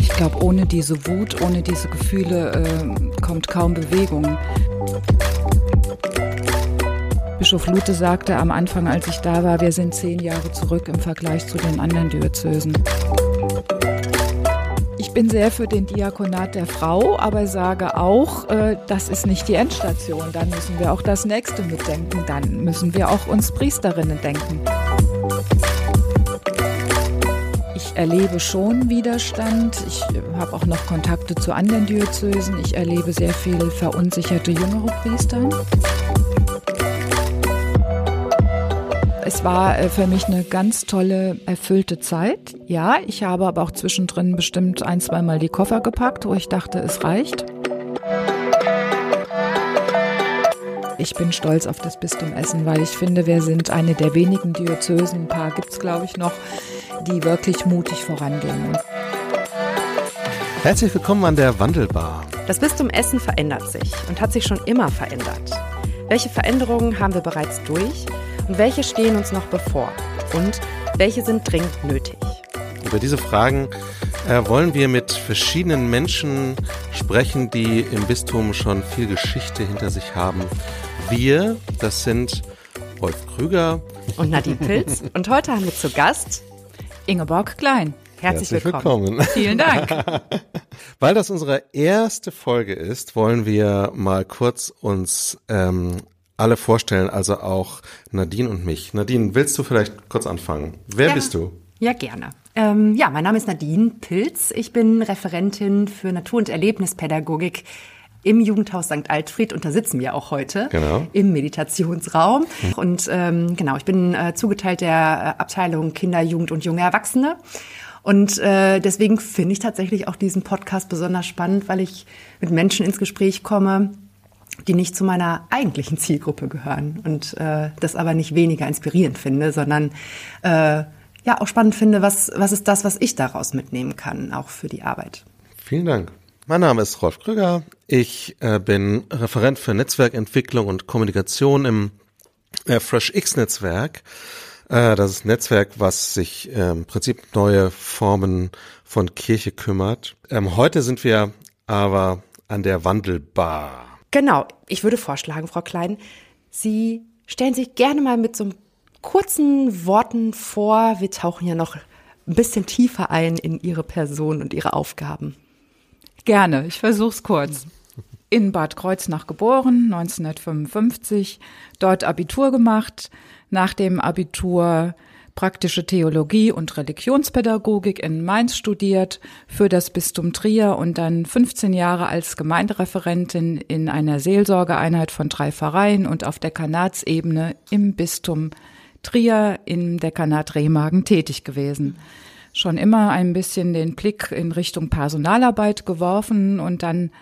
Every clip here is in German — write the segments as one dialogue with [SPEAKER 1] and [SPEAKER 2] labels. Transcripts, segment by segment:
[SPEAKER 1] Ich glaube, ohne diese Wut, ohne diese Gefühle äh, kommt kaum Bewegung. Bischof Lute sagte am Anfang, als ich da war, wir sind zehn Jahre zurück im Vergleich zu den anderen Diözesen. Bin sehr für den Diakonat der Frau, aber sage auch, äh, das ist nicht die Endstation. Dann müssen wir auch das nächste mitdenken. Dann müssen wir auch uns Priesterinnen denken. Ich erlebe schon Widerstand. Ich habe auch noch Kontakte zu anderen Diözesen. Ich erlebe sehr viel verunsicherte jüngere Priester. Es war äh, für mich eine ganz tolle, erfüllte Zeit. Ja, ich habe aber auch zwischendrin bestimmt ein, zweimal die Koffer gepackt, wo ich dachte, es reicht. Ich bin stolz auf das Bistum Essen, weil ich finde, wir sind eine der wenigen Diözesen, ein paar gibt es glaube ich noch, die wirklich mutig vorangehen.
[SPEAKER 2] Herzlich willkommen an der Wandelbar.
[SPEAKER 3] Das Bistum Essen verändert sich und hat sich schon immer verändert. Welche Veränderungen haben wir bereits durch welche stehen uns noch bevor? Und welche sind dringend nötig?
[SPEAKER 2] Über diese Fragen äh, wollen wir mit verschiedenen Menschen sprechen, die im Bistum schon viel Geschichte hinter sich haben. Wir, das sind Wolf Krüger
[SPEAKER 3] und Nadine Pilz. Und heute haben wir zu Gast
[SPEAKER 1] Ingeborg Klein.
[SPEAKER 3] Herzlich, Herzlich willkommen. willkommen.
[SPEAKER 1] Vielen Dank.
[SPEAKER 2] Weil das unsere erste Folge ist, wollen wir mal kurz uns ähm, alle vorstellen, also auch Nadine und mich. Nadine, willst du vielleicht kurz anfangen? Wer
[SPEAKER 3] ja.
[SPEAKER 2] bist du?
[SPEAKER 3] Ja, gerne. Ähm, ja, mein Name ist Nadine Pilz. Ich bin Referentin für Natur- und Erlebnispädagogik im Jugendhaus St. Altfried und da sitzen wir auch heute
[SPEAKER 2] genau.
[SPEAKER 3] im Meditationsraum. Und ähm, genau, ich bin äh, zugeteilt der äh, Abteilung Kinder, Jugend und junge Erwachsene. Und äh, deswegen finde ich tatsächlich auch diesen Podcast besonders spannend, weil ich mit Menschen ins Gespräch komme, die nicht zu meiner eigentlichen Zielgruppe gehören und äh, das aber nicht weniger inspirierend finde, sondern äh, ja auch spannend finde, was, was ist das, was ich daraus mitnehmen kann, auch für die Arbeit.
[SPEAKER 2] Vielen Dank. Mein Name ist Rolf Krüger. Ich äh, bin Referent für Netzwerkentwicklung und Kommunikation im äh, FreshX-Netzwerk. Äh, das ist ein Netzwerk, was sich äh, im Prinzip neue Formen von Kirche kümmert. Ähm, heute sind wir aber an der Wandelbar.
[SPEAKER 3] Genau, ich würde vorschlagen, Frau Klein, Sie stellen sich gerne mal mit so kurzen Worten vor. Wir tauchen ja noch ein bisschen tiefer ein in Ihre Person und Ihre Aufgaben.
[SPEAKER 1] Gerne, ich versuch's kurz. In Bad Kreuznach geboren, 1955, dort Abitur gemacht, nach dem Abitur praktische Theologie und Religionspädagogik in Mainz studiert, für das Bistum Trier und dann 15 Jahre als Gemeindereferentin in einer Seelsorgeeinheit von drei Pfarreien und auf der Kanatsebene im Bistum Trier im Dekanat Remagen tätig gewesen. Schon immer ein bisschen den Blick in Richtung Personalarbeit geworfen und dann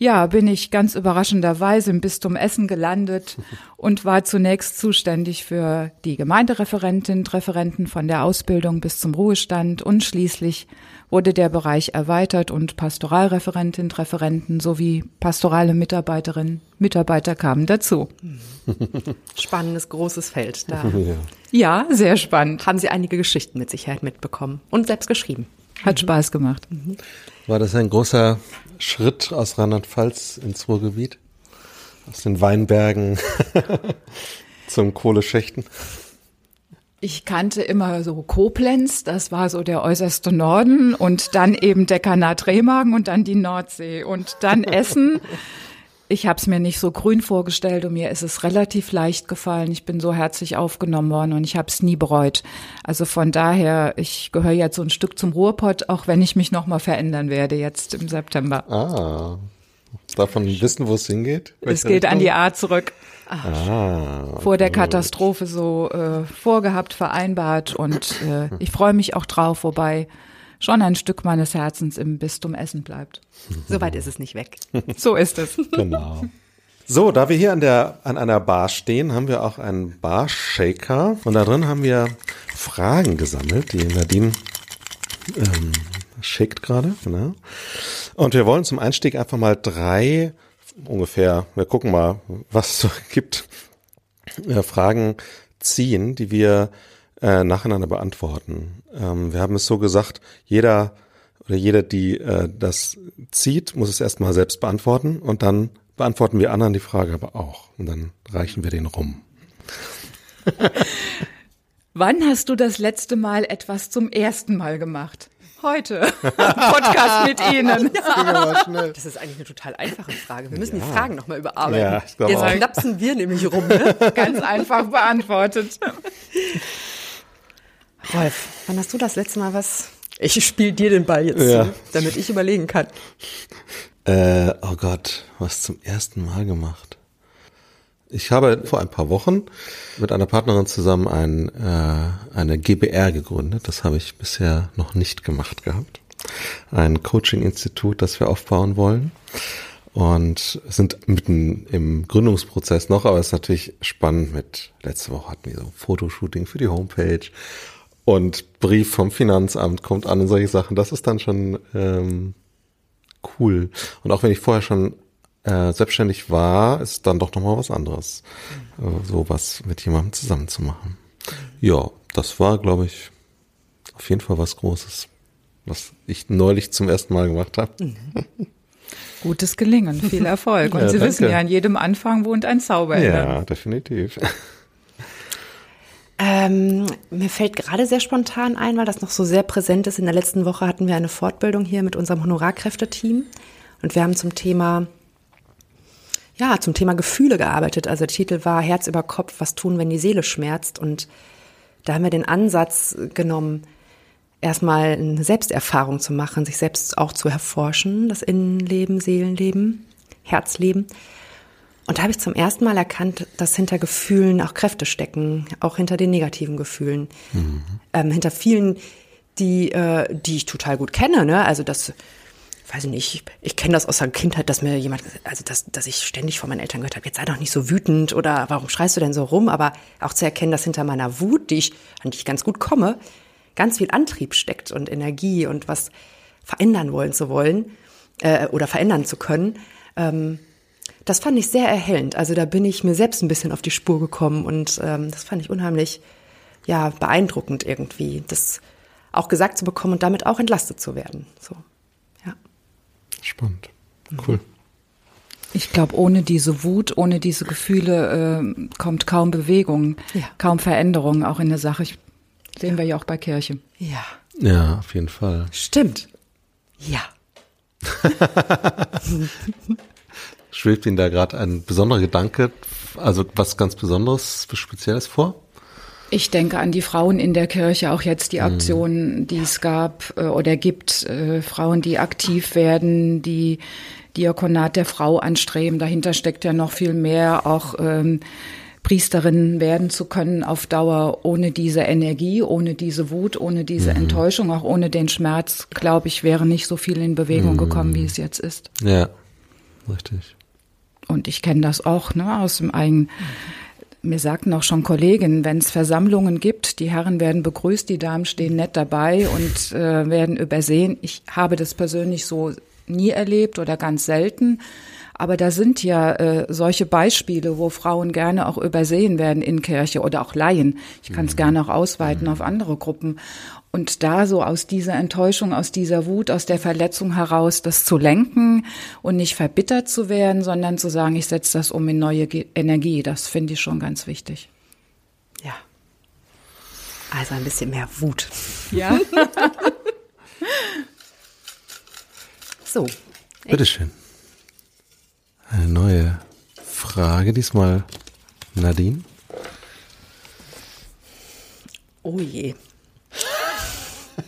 [SPEAKER 1] ja, bin ich ganz überraschenderweise im Bistum Essen gelandet und war zunächst zuständig für die Gemeindereferentin, Referenten von der Ausbildung bis zum Ruhestand und schließlich wurde der Bereich erweitert und Pastoralreferentin, Referenten sowie pastorale Mitarbeiterinnen, Mitarbeiter kamen dazu.
[SPEAKER 3] Spannendes, großes Feld da.
[SPEAKER 1] Ja. ja, sehr spannend.
[SPEAKER 3] Haben Sie einige Geschichten mit Sicherheit mitbekommen und selbst geschrieben.
[SPEAKER 1] Hat Spaß gemacht.
[SPEAKER 2] War das ein großer Schritt aus Rheinland-Pfalz ins Ruhrgebiet? Aus den Weinbergen zum Kohleschächten?
[SPEAKER 1] Ich kannte immer so Koblenz, das war so der äußerste Norden und dann eben Dekanat Remagen und dann die Nordsee und dann Essen. Ich habe es mir nicht so grün vorgestellt und mir ist es relativ leicht gefallen. Ich bin so herzlich aufgenommen worden und ich habe es nie bereut. Also von daher, ich gehöre jetzt so ein Stück zum Ruhrpott, auch wenn ich mich nochmal verändern werde jetzt im September.
[SPEAKER 2] Ah, davon wissen, wo es hingeht?
[SPEAKER 1] Es geht Richtung? an die A zurück. Ach, ah, vor der Katastrophe so äh, vorgehabt, vereinbart und äh, ich freue mich auch drauf, wobei schon ein Stück meines Herzens im Bistum Essen bleibt.
[SPEAKER 3] Soweit ist es nicht weg.
[SPEAKER 1] So ist es.
[SPEAKER 2] Genau. So, da wir hier an der an einer Bar stehen, haben wir auch einen Barshaker und da drin haben wir Fragen gesammelt, die Nadine ähm, schickt gerade. Genau. Und wir wollen zum Einstieg einfach mal drei ungefähr, wir gucken mal, was es so gibt, äh, Fragen ziehen, die wir äh, nacheinander beantworten. Ähm, wir haben es so gesagt, jeder oder jeder, die äh, das zieht, muss es erstmal selbst beantworten und dann beantworten wir anderen die Frage aber auch und dann reichen wir den rum.
[SPEAKER 1] Wann hast du das letzte Mal etwas zum ersten Mal gemacht? Heute. Podcast mit Ihnen.
[SPEAKER 3] Das ist eigentlich eine total einfache Frage. Wir müssen ja. die Fragen nochmal überarbeiten. Ja, ich Jetzt auch. knapsen wir nämlich rum. Ne?
[SPEAKER 1] Ganz einfach beantwortet.
[SPEAKER 3] Rolf, wann hast du das letzte Mal was? Ich spiele dir den Ball jetzt ja. zu, damit ich überlegen kann.
[SPEAKER 2] Äh, oh Gott, was zum ersten Mal gemacht? Ich habe vor ein paar Wochen mit einer Partnerin zusammen ein, äh, eine GBR gegründet. Das habe ich bisher noch nicht gemacht gehabt. Ein Coaching-Institut, das wir aufbauen wollen. Und sind mitten im Gründungsprozess noch, aber es ist natürlich spannend mit, letzte Woche hatten wir so Fotoshooting für die Homepage und Brief vom Finanzamt kommt an und solche Sachen. Das ist dann schon ähm, cool. Und auch wenn ich vorher schon äh, selbstständig war, ist dann doch nochmal was anderes, äh, so was mit jemandem zusammen zu machen. Ja, das war, glaube ich, auf jeden Fall was Großes, was ich neulich zum ersten Mal gemacht habe.
[SPEAKER 1] Gutes Gelingen, viel Erfolg. Und ja, Sie danke. wissen ja, in jedem Anfang wohnt ein Zauber.
[SPEAKER 2] Ja, definitiv.
[SPEAKER 3] Ähm, mir fällt gerade sehr spontan ein, weil das noch so sehr präsent ist. In der letzten Woche hatten wir eine Fortbildung hier mit unserem Honorarkräfteteam und wir haben zum Thema ja, zum Thema Gefühle gearbeitet. Also der Titel war Herz über Kopf, was tun, wenn die Seele schmerzt. Und da haben wir den Ansatz genommen, erstmal eine Selbsterfahrung zu machen, sich selbst auch zu erforschen, das Innenleben, Seelenleben, Herzleben. Und da habe ich zum ersten Mal erkannt, dass hinter Gefühlen auch Kräfte stecken, auch hinter den negativen Gefühlen, mhm. ähm, hinter vielen, die, äh, die ich total gut kenne. Ne? Also das weiß ich nicht, ich, ich kenne das aus der Kindheit, dass mir jemand, also dass, dass ich ständig von meinen Eltern gehört habe, jetzt sei doch nicht so wütend oder warum schreist du denn so rum? Aber auch zu erkennen, dass hinter meiner Wut, die ich, an die ich ganz gut komme, ganz viel Antrieb steckt und Energie und was verändern wollen zu wollen äh, oder verändern zu können. Ähm, das fand ich sehr erhellend. Also da bin ich mir selbst ein bisschen auf die Spur gekommen und ähm, das fand ich unheimlich, ja, beeindruckend irgendwie, das auch gesagt zu bekommen und damit auch entlastet zu werden. So.
[SPEAKER 2] Spannend. Cool.
[SPEAKER 1] Ich glaube, ohne diese Wut, ohne diese Gefühle äh, kommt kaum Bewegung, ja. kaum Veränderung auch in der Sache. Ich, sehen wir ja auch bei Kirche.
[SPEAKER 3] Ja.
[SPEAKER 2] Ja, auf jeden Fall.
[SPEAKER 3] Stimmt. Ja.
[SPEAKER 2] Schwebt Ihnen da gerade ein besonderer Gedanke, also was ganz Besonderes, Spezielles vor?
[SPEAKER 1] Ich denke an die Frauen in der Kirche, auch jetzt die mhm. Aktionen, die es gab äh, oder gibt, äh, Frauen, die aktiv werden, die Diakonat der Frau anstreben. Dahinter steckt ja noch viel mehr, auch ähm, Priesterinnen werden zu können auf Dauer ohne diese Energie, ohne diese Wut, ohne diese mhm. Enttäuschung, auch ohne den Schmerz, glaube ich, wäre nicht so viel in Bewegung mhm. gekommen, wie es jetzt ist.
[SPEAKER 2] Ja, richtig.
[SPEAKER 1] Und ich kenne das auch ne, aus dem eigenen mir sagten auch schon Kolleginnen, wenn es Versammlungen gibt, die Herren werden begrüßt, die Damen stehen nett dabei und äh, werden übersehen. Ich habe das persönlich so nie erlebt oder ganz selten. Aber da sind ja äh, solche Beispiele, wo Frauen gerne auch übersehen werden in Kirche oder auch Laien. Ich kann es mhm. gerne auch ausweiten mhm. auf andere Gruppen. Und da so aus dieser Enttäuschung, aus dieser Wut, aus der Verletzung heraus, das zu lenken und nicht verbittert zu werden, sondern zu sagen, ich setze das um in neue Energie, das finde ich schon ganz wichtig.
[SPEAKER 3] Ja. Also ein bisschen mehr Wut.
[SPEAKER 1] Ja.
[SPEAKER 3] so.
[SPEAKER 2] Bitteschön. Eine neue Frage, diesmal Nadine.
[SPEAKER 3] Oh je.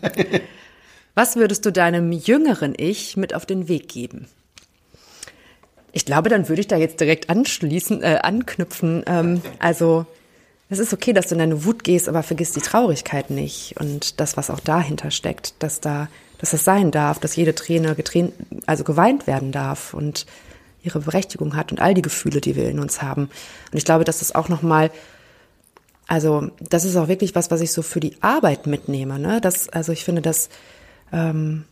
[SPEAKER 3] Was würdest du deinem jüngeren Ich mit auf den Weg geben? Ich glaube, dann würde ich da jetzt direkt anschließen, äh, anknüpfen. Ähm, also es ist okay, dass du in deine Wut gehst, aber vergiss die Traurigkeit nicht und das, was auch dahinter steckt, dass da, dass es sein darf, dass jede Träne getränt, also geweint werden darf und ihre Berechtigung hat und all die Gefühle, die wir in uns haben. Und ich glaube, dass das auch noch mal also das ist auch wirklich was, was ich so für die Arbeit mitnehme. Ne? Das, also ich finde, dass ähm,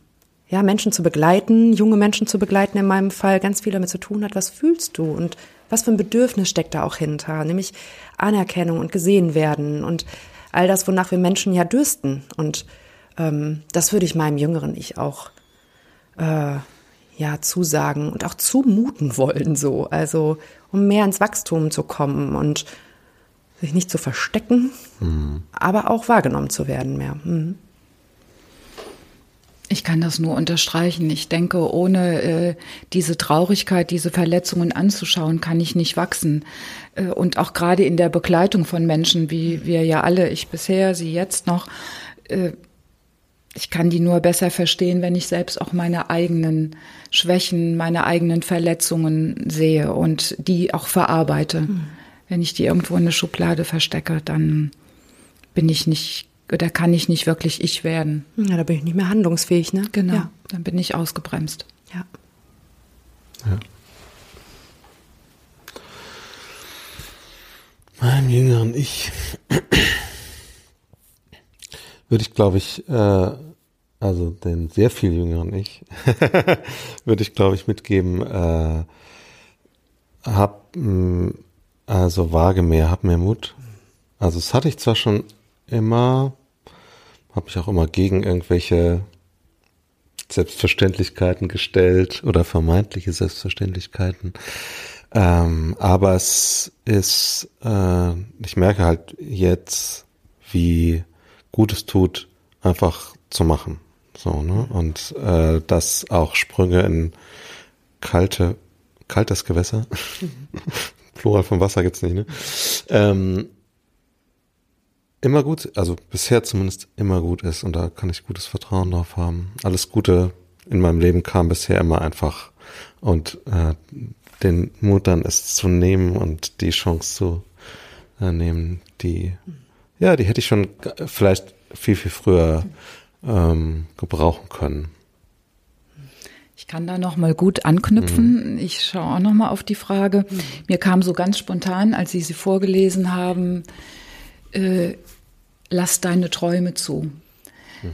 [SPEAKER 3] ja, Menschen zu begleiten, junge Menschen zu begleiten in meinem Fall, ganz viel damit zu tun hat, was fühlst du und was für ein Bedürfnis steckt da auch hinter, nämlich Anerkennung und gesehen werden und all das, wonach wir Menschen ja dürsten. Und ähm, das würde ich meinem jüngeren Ich auch äh, ja zusagen und auch zumuten wollen, so. Also um mehr ins Wachstum zu kommen und sich nicht zu verstecken, mhm. aber auch wahrgenommen zu werden mehr. Mhm.
[SPEAKER 1] Ich kann das nur unterstreichen. Ich denke, ohne äh, diese Traurigkeit, diese Verletzungen anzuschauen, kann ich nicht wachsen. Äh, und auch gerade in der Begleitung von Menschen, wie wir ja alle, ich bisher, Sie jetzt noch, äh, ich kann die nur besser verstehen, wenn ich selbst auch meine eigenen Schwächen, meine eigenen Verletzungen sehe und die auch verarbeite. Mhm. Wenn ich die irgendwo in eine Schublade verstecke, dann bin ich nicht da kann ich nicht wirklich ich werden.
[SPEAKER 3] Ja, da bin ich nicht mehr handlungsfähig, ne?
[SPEAKER 1] Genau.
[SPEAKER 3] Ja.
[SPEAKER 1] Dann bin ich ausgebremst.
[SPEAKER 3] Ja.
[SPEAKER 2] ja. Meinem jüngeren Ich würde ich, glaube ich, äh, also den sehr viel jüngeren Ich, würde ich, glaube ich, mitgeben, äh, hab, mh, mm, also wage mehr, hab mehr Mut. Also das hatte ich zwar schon immer, habe mich auch immer gegen irgendwelche Selbstverständlichkeiten gestellt oder vermeintliche Selbstverständlichkeiten. Ähm, aber es ist, äh, ich merke halt jetzt, wie gut es tut, einfach zu machen. So, ne? Und äh, dass auch Sprünge in kalte, kaltes Gewässer, Plural vom Wasser gibt's nicht, ne? Ähm, immer gut, also bisher zumindest immer gut ist und da kann ich gutes Vertrauen drauf haben. Alles Gute in meinem Leben kam bisher immer einfach und äh, den Mut dann es zu nehmen und die Chance zu äh, nehmen, die ja, die hätte ich schon vielleicht viel viel früher ähm, gebrauchen können.
[SPEAKER 1] Ich kann da noch mal gut anknüpfen. Mhm. Ich schaue auch noch mal auf die Frage. Mhm. Mir kam so ganz spontan, als Sie sie vorgelesen haben, äh, lass deine Träume zu. Mhm.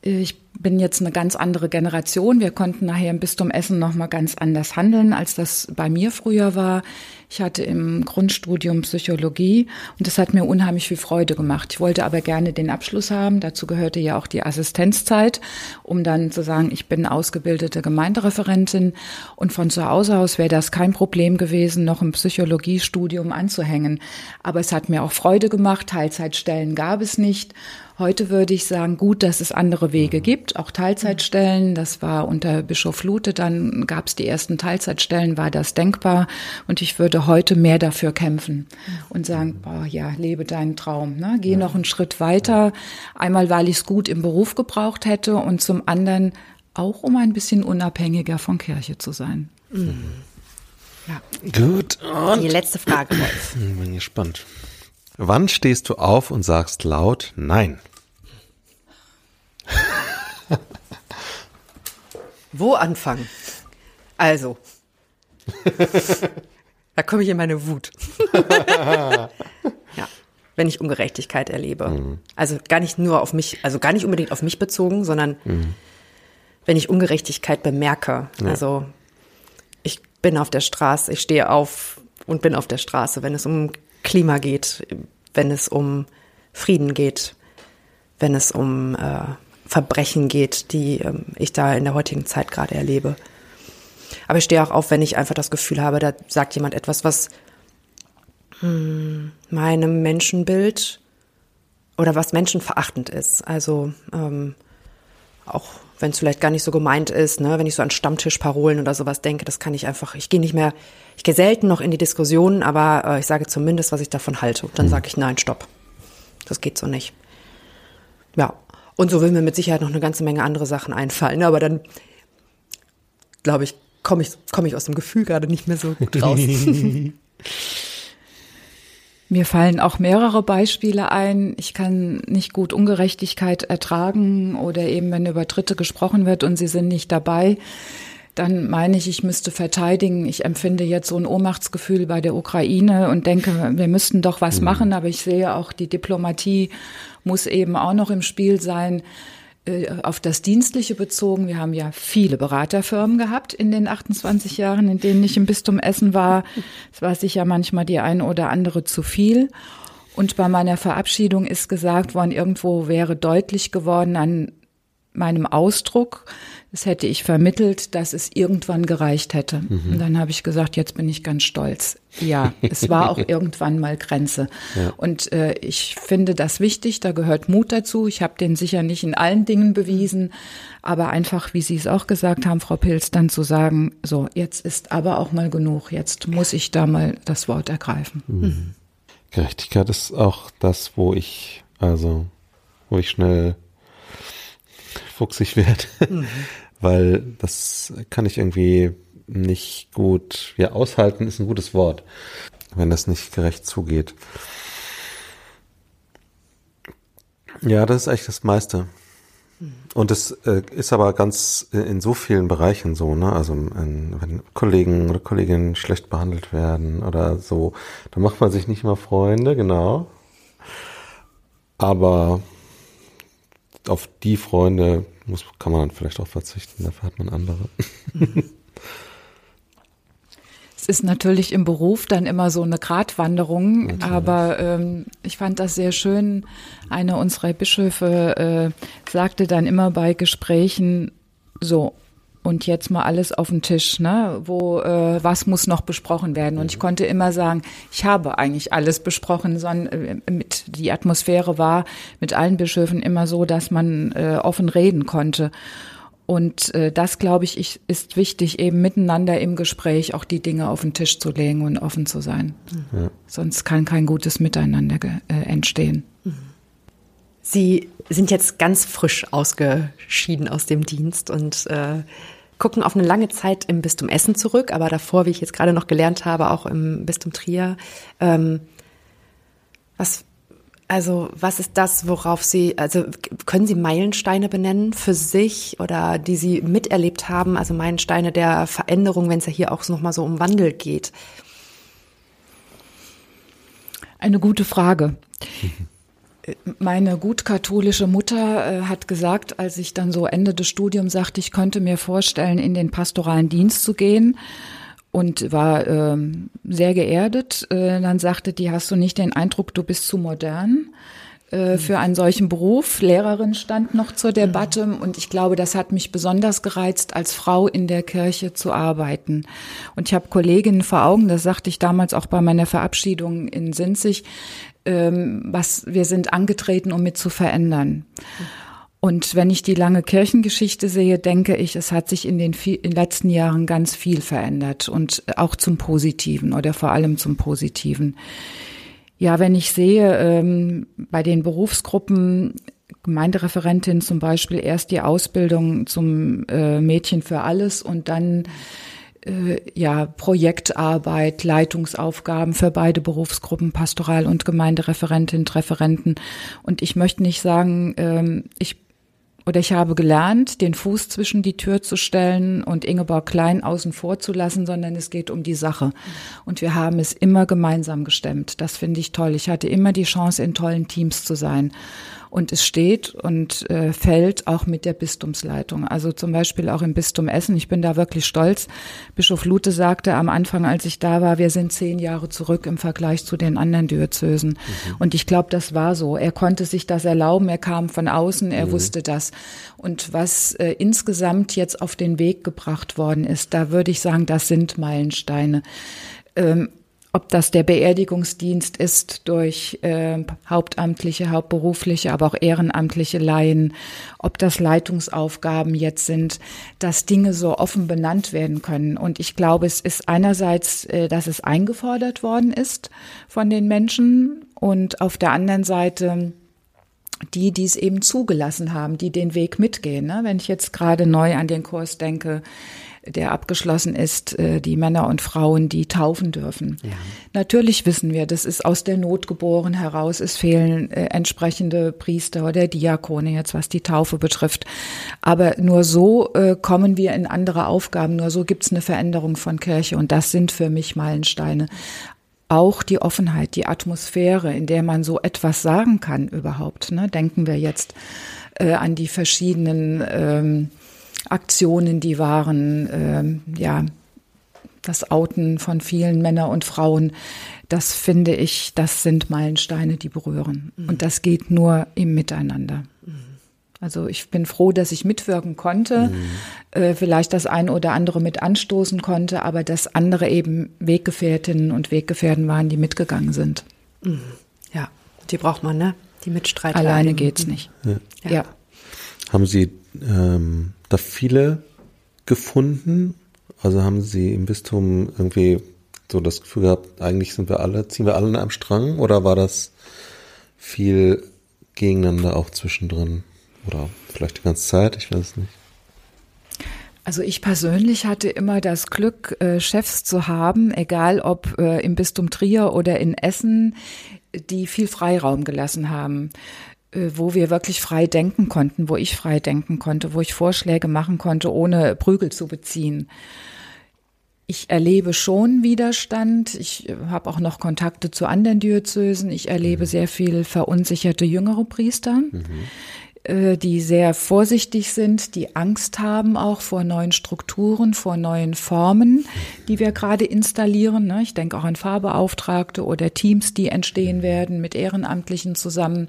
[SPEAKER 1] Ich bin jetzt eine ganz andere Generation. Wir konnten nachher im Bistum Essen noch mal ganz anders handeln, als das bei mir früher war. Ich hatte im Grundstudium Psychologie und das hat mir unheimlich viel Freude gemacht. Ich wollte aber gerne den Abschluss haben. Dazu gehörte ja auch die Assistenzzeit, um dann zu sagen, ich bin ausgebildete Gemeindereferentin und von zu Hause aus wäre das kein Problem gewesen, noch ein Psychologiestudium anzuhängen. Aber es hat mir auch Freude gemacht. Teilzeitstellen gab es nicht. Heute würde ich sagen, gut, dass es andere Wege gibt, auch Teilzeitstellen. Das war unter Bischof Lute, dann gab es die ersten Teilzeitstellen, war das denkbar. Und ich würde heute mehr dafür kämpfen und sagen, boah, ja, lebe deinen Traum. Ne? Geh noch einen Schritt weiter. Einmal, weil ich es gut im Beruf gebraucht hätte und zum anderen auch, um ein bisschen unabhängiger von Kirche zu sein. Mhm.
[SPEAKER 2] Ja. Gut.
[SPEAKER 3] Und die letzte Frage,
[SPEAKER 2] Wolf. Bin gespannt. Wann stehst du auf und sagst laut Nein?
[SPEAKER 3] Wo anfangen? Also, da komme ich in meine Wut. ja, wenn ich Ungerechtigkeit erlebe. Mhm. Also gar nicht nur auf mich, also gar nicht unbedingt auf mich bezogen, sondern mhm. wenn ich Ungerechtigkeit bemerke. Ja. Also ich bin auf der Straße, ich stehe auf und bin auf der Straße, wenn es um Klima geht, wenn es um Frieden geht, wenn es um äh, Verbrechen geht, die ähm, ich da in der heutigen Zeit gerade erlebe. Aber ich stehe auch auf, wenn ich einfach das Gefühl habe, da sagt jemand etwas, was hm, meinem Menschenbild oder was menschenverachtend ist. Also ähm, auch wenn es vielleicht gar nicht so gemeint ist, ne, wenn ich so an Stammtischparolen oder sowas denke, das kann ich einfach, ich gehe nicht mehr, ich gehe selten noch in die Diskussionen, aber äh, ich sage zumindest, was ich davon halte. Und dann mhm. sage ich, nein, stopp. Das geht so nicht. Ja, und so will mir mit Sicherheit noch eine ganze Menge andere Sachen einfallen. Aber dann, glaube ich, komme ich, komm ich aus dem Gefühl gerade nicht mehr so gut raus.
[SPEAKER 1] Mir fallen auch mehrere Beispiele ein. Ich kann nicht gut Ungerechtigkeit ertragen oder eben, wenn über Dritte gesprochen wird und sie sind nicht dabei, dann meine ich, ich müsste verteidigen. Ich empfinde jetzt so ein Ohnmachtsgefühl bei der Ukraine und denke, wir müssten doch was mhm. machen. Aber ich sehe auch, die Diplomatie muss eben auch noch im Spiel sein. äh, auf das Dienstliche bezogen. Wir haben ja viele Beraterfirmen gehabt in den 28 Jahren, in denen ich im Bistum Essen war. Es war sicher manchmal die eine oder andere zu viel. Und bei meiner Verabschiedung ist gesagt worden, irgendwo wäre deutlich geworden an meinem Ausdruck, das hätte ich vermittelt, dass es irgendwann gereicht hätte. Mhm. Und dann habe ich gesagt, jetzt bin ich ganz stolz. Ja, es war auch irgendwann mal Grenze. Ja. Und äh, ich finde das wichtig, da gehört Mut dazu. Ich habe den sicher nicht in allen Dingen bewiesen, aber einfach, wie Sie es auch gesagt haben, Frau Pilz, dann zu sagen, so, jetzt ist aber auch mal genug, jetzt muss ich da mal das Wort ergreifen. Mhm.
[SPEAKER 2] Gerechtigkeit ist auch das, wo ich, also, wo ich schnell fuchsig werde, mhm. weil das kann ich irgendwie nicht gut, ja, aushalten ist ein gutes Wort, wenn das nicht gerecht zugeht. Ja, das ist eigentlich das meiste. Und es äh, ist aber ganz in so vielen Bereichen so, ne? Also in, wenn Kollegen oder Kolleginnen schlecht behandelt werden oder so, da macht man sich nicht mal Freunde, genau. Aber auf die Freunde muss, kann man dann vielleicht auch verzichten, dafür hat man andere.
[SPEAKER 1] Es ist natürlich im Beruf dann immer so eine Gratwanderung, natürlich. aber ähm, ich fand das sehr schön. Eine unserer Bischöfe äh, sagte dann immer bei Gesprächen so, und jetzt mal alles auf den Tisch, ne? Wo äh, was muss noch besprochen werden? Und ich mhm. konnte immer sagen, ich habe eigentlich alles besprochen, sondern äh, mit die Atmosphäre war mit allen Bischöfen immer so, dass man äh, offen reden konnte. Und äh, das, glaube ich, ich, ist wichtig, eben miteinander im Gespräch auch die Dinge auf den Tisch zu legen und offen zu sein. Ja. Sonst kann kein gutes Miteinander äh, entstehen.
[SPEAKER 3] Sie sind jetzt ganz frisch ausgeschieden aus dem Dienst und äh, gucken auf eine lange Zeit im Bistum Essen zurück, aber davor, wie ich jetzt gerade noch gelernt habe, auch im Bistum Trier. Ähm, was also was ist das, worauf Sie, also können Sie Meilensteine benennen für sich oder die Sie miterlebt haben, also Meilensteine der Veränderung, wenn es ja hier auch nochmal so um Wandel geht?
[SPEAKER 1] Eine gute Frage. Meine gut katholische Mutter äh, hat gesagt, als ich dann so Ende des Studiums sagte, ich könnte mir vorstellen, in den pastoralen Dienst zu gehen, und war ähm, sehr geerdet. Äh, dann sagte die, hast du nicht den Eindruck, du bist zu modern? Äh, für einen solchen Beruf. Lehrerin stand noch zur Debatte und ich glaube, das hat mich besonders gereizt, als Frau in der Kirche zu arbeiten. Und ich habe Kolleginnen vor Augen, das sagte ich damals auch bei meiner Verabschiedung in Sinzig, ähm, was wir sind angetreten, um mit zu verändern. Und wenn ich die lange Kirchengeschichte sehe, denke ich, es hat sich in den, in den letzten Jahren ganz viel verändert und auch zum Positiven oder vor allem zum Positiven. Ja, wenn ich sehe, ähm, bei den Berufsgruppen, Gemeindereferentin zum Beispiel, erst die Ausbildung zum äh, Mädchen für alles und dann äh, ja, Projektarbeit, Leitungsaufgaben für beide Berufsgruppen, Pastoral- und Gemeindereferentin, Referenten. Und ich möchte nicht sagen, ähm, ich oder ich habe gelernt, den Fuß zwischen die Tür zu stellen und Ingeborg Klein außen vor zu lassen, sondern es geht um die Sache. Und wir haben es immer gemeinsam gestemmt. Das finde ich toll. Ich hatte immer die Chance, in tollen Teams zu sein. Und es steht und äh, fällt auch mit der Bistumsleitung. Also zum Beispiel auch im Bistum Essen. Ich bin da wirklich stolz. Bischof Lute sagte am Anfang, als ich da war, wir sind zehn Jahre zurück im Vergleich zu den anderen Diözesen. Mhm. Und ich glaube, das war so. Er konnte sich das erlauben. Er kam von außen. Er mhm. wusste das. Und was äh, insgesamt jetzt auf den Weg gebracht worden ist, da würde ich sagen, das sind Meilensteine. Ähm, ob das der Beerdigungsdienst ist durch äh, hauptamtliche, hauptberufliche, aber auch ehrenamtliche Laien, ob das Leitungsaufgaben jetzt sind, dass Dinge so offen benannt werden können. Und ich glaube, es ist einerseits, äh, dass es eingefordert worden ist von den Menschen und auf der anderen Seite, die, die es eben zugelassen haben, die den Weg mitgehen. Ne? Wenn ich jetzt gerade neu an den Kurs denke, der abgeschlossen ist, äh, die Männer und Frauen, die taufen dürfen. Ja. Natürlich wissen wir, das ist aus der Not geboren heraus. Es fehlen äh, entsprechende Priester oder Diakone jetzt, was die Taufe betrifft. Aber nur so äh, kommen wir in andere Aufgaben. Nur so gibt es eine Veränderung von Kirche. Und das sind für mich Meilensteine auch die Offenheit, die Atmosphäre, in der man so etwas sagen kann überhaupt. Ne? Denken wir jetzt äh, an die verschiedenen ähm, Aktionen, die waren, ähm, ja, das Outen von vielen Männern und Frauen, das finde ich, das sind Meilensteine, die berühren. Mhm. Und das geht nur im Miteinander. Mhm. Also ich bin froh, dass ich mitwirken konnte, mhm. äh, vielleicht das ein oder andere mit anstoßen konnte, aber dass andere eben Weggefährtinnen und Weggefährten waren, die mitgegangen sind.
[SPEAKER 3] Mhm. Ja, die braucht man, ne? Die Mitstreiter.
[SPEAKER 1] Alleine geht's nicht.
[SPEAKER 2] Ja. ja. Haben Sie ähm, da viele gefunden? Also haben Sie im Bistum irgendwie so das Gefühl gehabt, eigentlich sind wir alle, ziehen wir alle an einem Strang oder war das viel gegeneinander auch zwischendrin? Oder vielleicht die ganze Zeit, ich weiß es nicht.
[SPEAKER 1] Also ich persönlich hatte immer das Glück, äh, Chefs zu haben, egal ob äh, im Bistum Trier oder in Essen, die viel Freiraum gelassen haben, wo wir wirklich frei denken konnten, wo ich frei denken konnte, wo ich Vorschläge machen konnte, ohne Prügel zu beziehen. Ich erlebe schon Widerstand. Ich habe auch noch Kontakte zu anderen Diözesen. Ich erlebe mhm. sehr viel verunsicherte jüngere Priester. Mhm. Äh, die sehr vorsichtig sind, die Angst haben auch vor neuen Strukturen, vor neuen Formen, die wir gerade installieren. Ne? Ich denke auch an Fahrbeauftragte oder Teams, die entstehen werden mit Ehrenamtlichen zusammen.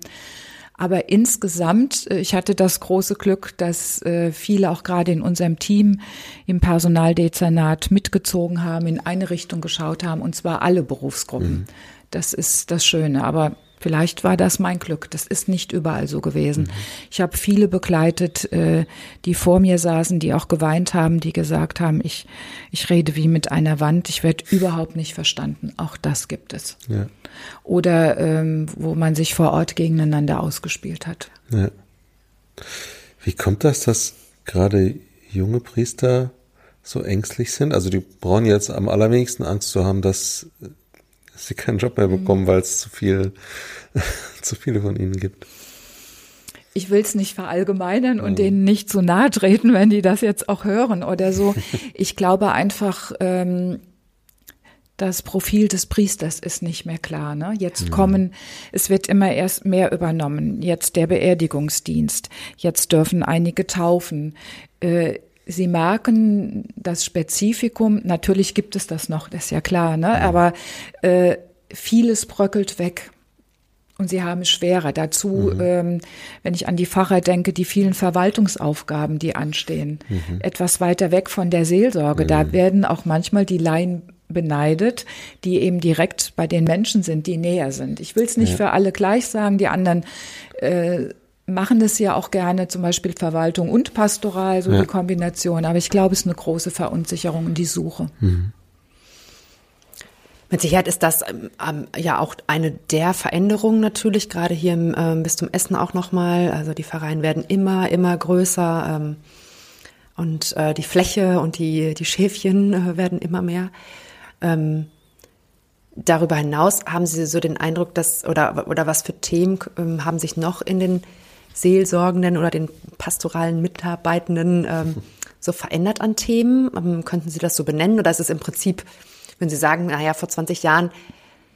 [SPEAKER 1] Aber insgesamt, äh, ich hatte das große Glück, dass äh, viele auch gerade in unserem Team im Personaldezernat mitgezogen haben, in eine Richtung geschaut haben, und zwar alle Berufsgruppen. Mhm. Das ist das Schöne. Aber Vielleicht war das mein Glück. Das ist nicht überall so gewesen. Mhm. Ich habe viele begleitet, äh, die vor mir saßen, die auch geweint haben, die gesagt haben, ich, ich rede wie mit einer Wand, ich werde überhaupt nicht verstanden. Auch das gibt es. Ja. Oder ähm, wo man sich vor Ort gegeneinander ausgespielt hat. Ja.
[SPEAKER 2] Wie kommt das, dass gerade junge Priester so ängstlich sind? Also die brauchen jetzt am allerwenigsten Angst zu haben, dass sie keinen Job mehr bekommen, weil es zu viel, zu viele von ihnen gibt.
[SPEAKER 1] Ich will es nicht verallgemeinern und denen nicht zu nahe treten, wenn die das jetzt auch hören oder so. Ich glaube einfach, ähm, das Profil des Priesters ist nicht mehr klar. Ne? Jetzt mhm. kommen, es wird immer erst mehr übernommen. Jetzt der Beerdigungsdienst. Jetzt dürfen einige taufen. Äh, Sie merken das Spezifikum, natürlich gibt es das noch, das ist ja klar, ne? aber äh, vieles bröckelt weg. Und sie haben es schwerer. Dazu, mhm. ähm, wenn ich an die Pfarrer denke, die vielen Verwaltungsaufgaben, die anstehen, mhm. etwas weiter weg von der Seelsorge. Mhm. Da werden auch manchmal die Laien beneidet, die eben direkt bei den Menschen sind, die näher sind. Ich will es nicht ja. für alle gleich sagen, die anderen äh, machen das ja auch gerne, zum Beispiel Verwaltung und Pastoral, so ja. die Kombination. Aber ich glaube, es ist eine große Verunsicherung in die Suche. Mhm.
[SPEAKER 3] Mit Sicherheit ist das ähm, ja auch eine der Veränderungen natürlich, gerade hier im ähm, Bistum Essen auch nochmal. Also die Vereine werden immer, immer größer ähm, und äh, die Fläche und die, die Schäfchen äh, werden immer mehr. Ähm, darüber hinaus haben Sie so den Eindruck, dass, oder, oder was für Themen ähm, haben sich noch in den Seelsorgenden oder den pastoralen Mitarbeitenden ähm, so verändert an Themen? Ähm, könnten Sie das so benennen? Oder ist es im Prinzip, wenn Sie sagen, naja, vor 20 Jahren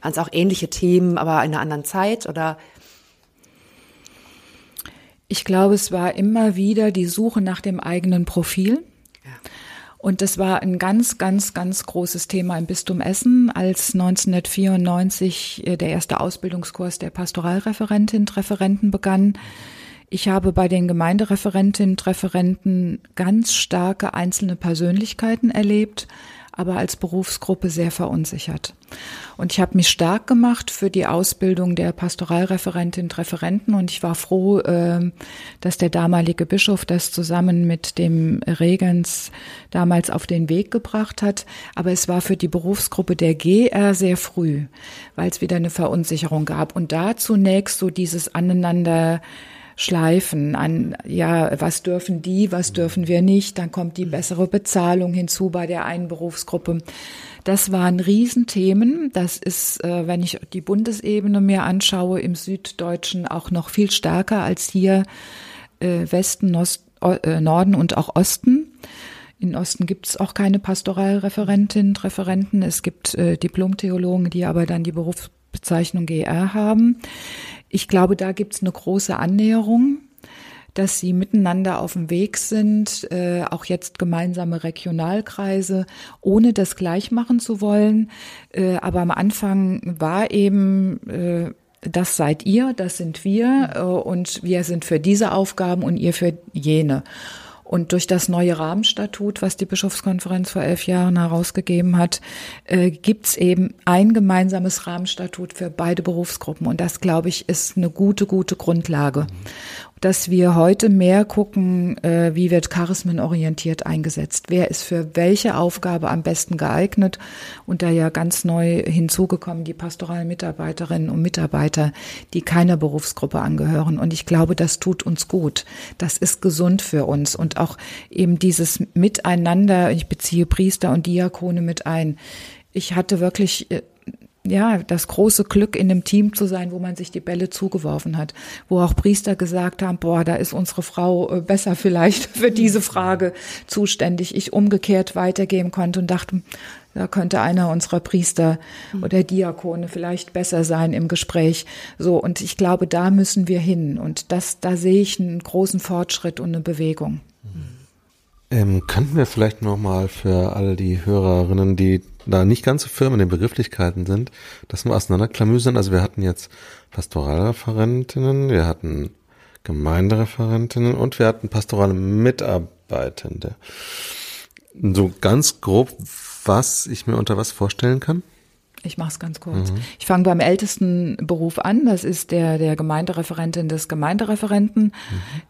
[SPEAKER 3] waren es auch ähnliche Themen, aber in einer anderen Zeit? Oder
[SPEAKER 1] ich glaube, es war immer wieder die Suche nach dem eigenen Profil. Ja. Und das war ein ganz, ganz, ganz großes Thema im Bistum Essen, als 1994 äh, der erste Ausbildungskurs der Pastoralreferentin, Referenten begann. Ich habe bei den Gemeindereferentinnen und Referenten ganz starke einzelne Persönlichkeiten erlebt, aber als Berufsgruppe sehr verunsichert. Und ich habe mich stark gemacht für die Ausbildung der Pastoralreferentinnen und Referenten und ich war froh, ähm, dass der damalige Bischof das zusammen mit dem Regens damals auf den Weg gebracht hat. Aber es war für die Berufsgruppe der GR sehr früh, weil es wieder eine Verunsicherung gab. Und da zunächst so dieses Aneinander Schleifen an, ja, was dürfen die, was dürfen wir nicht, dann kommt die bessere Bezahlung hinzu bei der einen Berufsgruppe. Das waren Riesenthemen. Das ist, äh, wenn ich die Bundesebene mir anschaue, im Süddeutschen auch noch viel stärker als hier äh, Westen, äh, Norden und auch Osten. In Osten gibt es auch keine Pastoralreferentinnen, Referenten. Es gibt Diplomtheologen, die aber dann die Berufsbezeichnung GR haben. Ich glaube, da gibt es eine große Annäherung. dass sie miteinander auf dem Weg sind, äh, auch jetzt gemeinsame Regionalkreise, ohne das gleich machen zu wollen. Äh, aber am Anfang war eben äh, das seid ihr, das sind wir äh, und wir sind für diese Aufgaben und ihr für jene. Und durch das neue Rahmenstatut, was die Bischofskonferenz vor elf Jahren herausgegeben hat, äh, gibt's eben ein gemeinsames Rahmenstatut für beide Berufsgruppen. Und das, glaube ich, ist eine gute, gute Grundlage dass wir heute mehr gucken, äh, wie wird charismenorientiert eingesetzt. Wer ist für welche Aufgabe am besten geeignet? Und da ja ganz neu hinzugekommen die pastoralen Mitarbeiterinnen und Mitarbeiter, die keiner Berufsgruppe angehören. Und ich glaube, das tut uns gut. Das ist gesund für uns. Und auch eben dieses Miteinander, ich beziehe Priester und Diakone mit ein. Ich hatte wirklich äh, ja, das große Glück, in einem Team zu sein, wo man sich die Bälle zugeworfen hat, wo auch Priester gesagt haben, boah, da ist unsere Frau äh, besser vielleicht für diese Frage zuständig. Ich umgekehrt weitergeben konnte und dachte, da könnte einer unserer Priester oder Diakone vielleicht besser sein im Gespräch. So. Und ich glaube, da müssen wir hin. Und das, da sehe ich einen großen Fortschritt und eine Bewegung.
[SPEAKER 2] Ähm, könnten wir vielleicht nochmal für alle die Hörerinnen, die da nicht ganz so firm in den Begrifflichkeiten sind, das mal auseinanderklamüsern. Also wir hatten jetzt Pastoralreferentinnen, wir hatten Gemeindereferentinnen und wir hatten pastorale Mitarbeitende. So ganz grob, was ich mir unter was vorstellen kann?
[SPEAKER 1] Ich mache es ganz kurz. Mhm. Ich fange beim ältesten Beruf an. Das ist der der Gemeindereferentin des Gemeindereferenten. Mhm.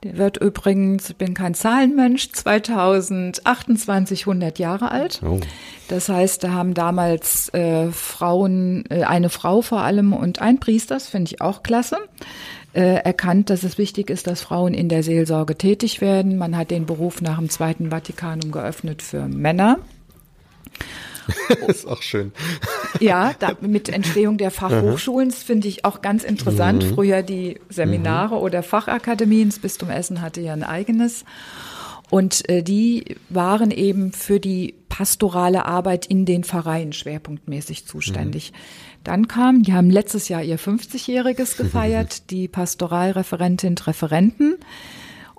[SPEAKER 1] Der wird übrigens, ich bin kein Zahlenmensch, 2028 100 Jahre alt. Oh. Das heißt, da haben damals äh, Frauen, äh, eine Frau vor allem und ein Priester, das finde ich auch klasse äh, erkannt, dass es wichtig ist, dass Frauen in der Seelsorge tätig werden. Man hat den Beruf nach dem Zweiten Vatikanum geöffnet für Männer.
[SPEAKER 2] das ist auch schön.
[SPEAKER 1] Ja, da, mit Entstehung der Fachhochschulen finde ich auch ganz interessant. Mhm. Früher die Seminare mhm. oder Fachakademien, das Bistum Essen hatte ja ein eigenes. Und äh, die waren eben für die pastorale Arbeit in den Pfarreien schwerpunktmäßig zuständig. Mhm. Dann kam, die haben letztes Jahr ihr 50-jähriges gefeiert, die Pastoralreferentin, Referenten.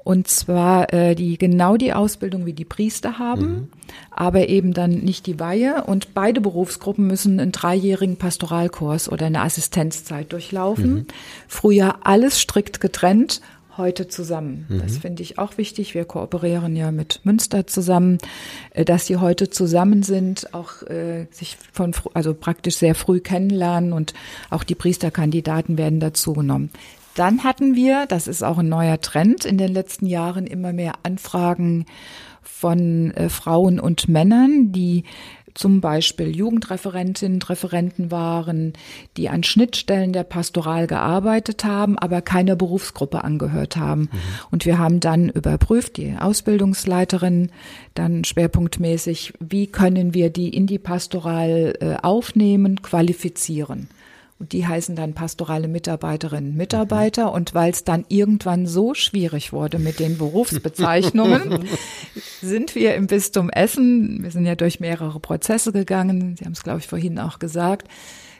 [SPEAKER 1] Und zwar äh, die genau die Ausbildung wie die Priester haben, mhm. aber eben dann nicht die Weihe. Und beide Berufsgruppen müssen einen dreijährigen Pastoralkurs oder eine Assistenzzeit durchlaufen. Mhm. Früher alles strikt getrennt, heute zusammen. Mhm. Das finde ich auch wichtig. Wir kooperieren ja mit Münster zusammen, äh, dass sie heute zusammen sind, auch äh, sich von also praktisch sehr früh kennenlernen und auch die Priesterkandidaten werden dazu genommen. Dann hatten wir, das ist auch ein neuer Trend in den letzten Jahren, immer mehr Anfragen von äh, Frauen und Männern, die zum Beispiel Jugendreferentinnen und Referenten waren, die an Schnittstellen der Pastoral gearbeitet haben, aber keiner Berufsgruppe angehört haben. Mhm. Und wir haben dann überprüft, die Ausbildungsleiterin dann schwerpunktmäßig, wie können wir die in die Pastoral äh, aufnehmen, qualifizieren. Und die heißen dann pastorale Mitarbeiterinnen und Mitarbeiter. Und weil es dann irgendwann so schwierig wurde mit den Berufsbezeichnungen, sind wir im Bistum Essen, wir sind ja durch mehrere Prozesse gegangen, Sie haben es, glaube ich, vorhin auch gesagt,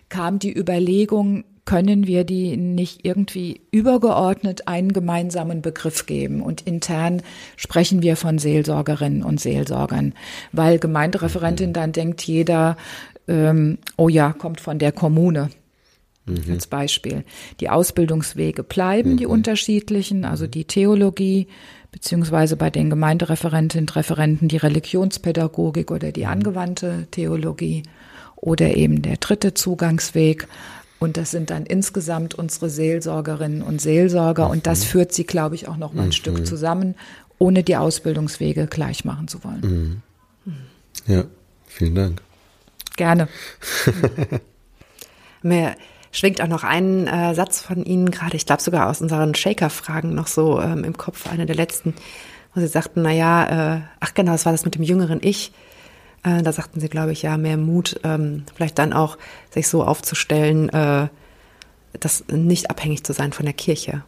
[SPEAKER 1] kam die Überlegung, können wir die nicht irgendwie übergeordnet einen gemeinsamen Begriff geben. Und intern sprechen wir von Seelsorgerinnen und Seelsorgern, weil Gemeindereferentin dann denkt jeder, ähm, oh ja, kommt von der Kommune mhm. als Beispiel. Die Ausbildungswege bleiben mhm. die unterschiedlichen, also die Theologie, beziehungsweise bei den Gemeindereferentinnen und Referenten die Religionspädagogik oder die mhm. angewandte Theologie oder eben der dritte Zugangsweg. Und das sind dann insgesamt unsere Seelsorgerinnen und Seelsorger. Und das mhm. führt sie, glaube ich, auch noch mal ein mhm. Stück zusammen, ohne die Ausbildungswege gleich machen zu wollen.
[SPEAKER 2] Mhm. Ja, vielen Dank.
[SPEAKER 1] Gerne.
[SPEAKER 3] Mehr schwingt auch noch ein äh, Satz von Ihnen gerade, ich glaube sogar aus unseren Shaker-Fragen noch so ähm, im Kopf, einer der letzten, wo Sie sagten, na ja, äh, ach genau, das war das mit dem jüngeren Ich. Äh, da sagten Sie, glaube ich, ja, mehr Mut, ähm, vielleicht dann auch sich so aufzustellen, äh, das nicht abhängig zu sein von der Kirche.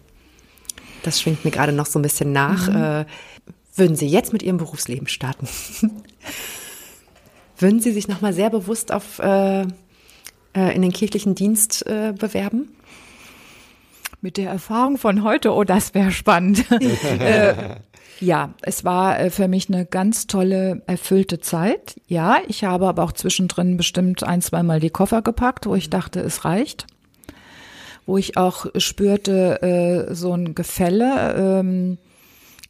[SPEAKER 3] Das schwingt mir gerade noch so ein bisschen nach. Mhm. Äh, würden Sie jetzt mit Ihrem Berufsleben starten? würden Sie sich nochmal sehr bewusst auf äh, äh, in den kirchlichen Dienst äh, bewerben?
[SPEAKER 1] Mit der Erfahrung von heute, oh, das wäre spannend. äh, ja, es war äh, für mich eine ganz tolle, erfüllte Zeit. Ja, ich habe aber auch zwischendrin bestimmt ein, zweimal die Koffer gepackt, wo ich dachte, es reicht. Wo ich auch spürte, äh, so ein Gefälle, ähm,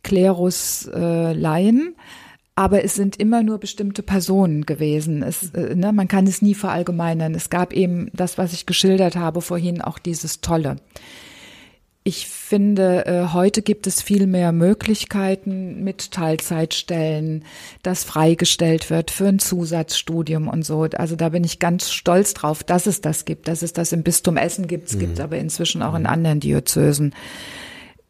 [SPEAKER 1] Klerus, äh, Laien. Aber es sind immer nur bestimmte Personen gewesen. Es, äh, ne, man kann es nie verallgemeinern. Es gab eben das, was ich geschildert habe vorhin, auch dieses Tolle. Ich finde, äh, heute gibt es viel mehr Möglichkeiten mit Teilzeitstellen, das freigestellt wird für ein Zusatzstudium und so. Also da bin ich ganz stolz drauf, dass es das gibt, dass es das im Bistum Essen gibt. Es mhm. gibt aber inzwischen auch in anderen Diözesen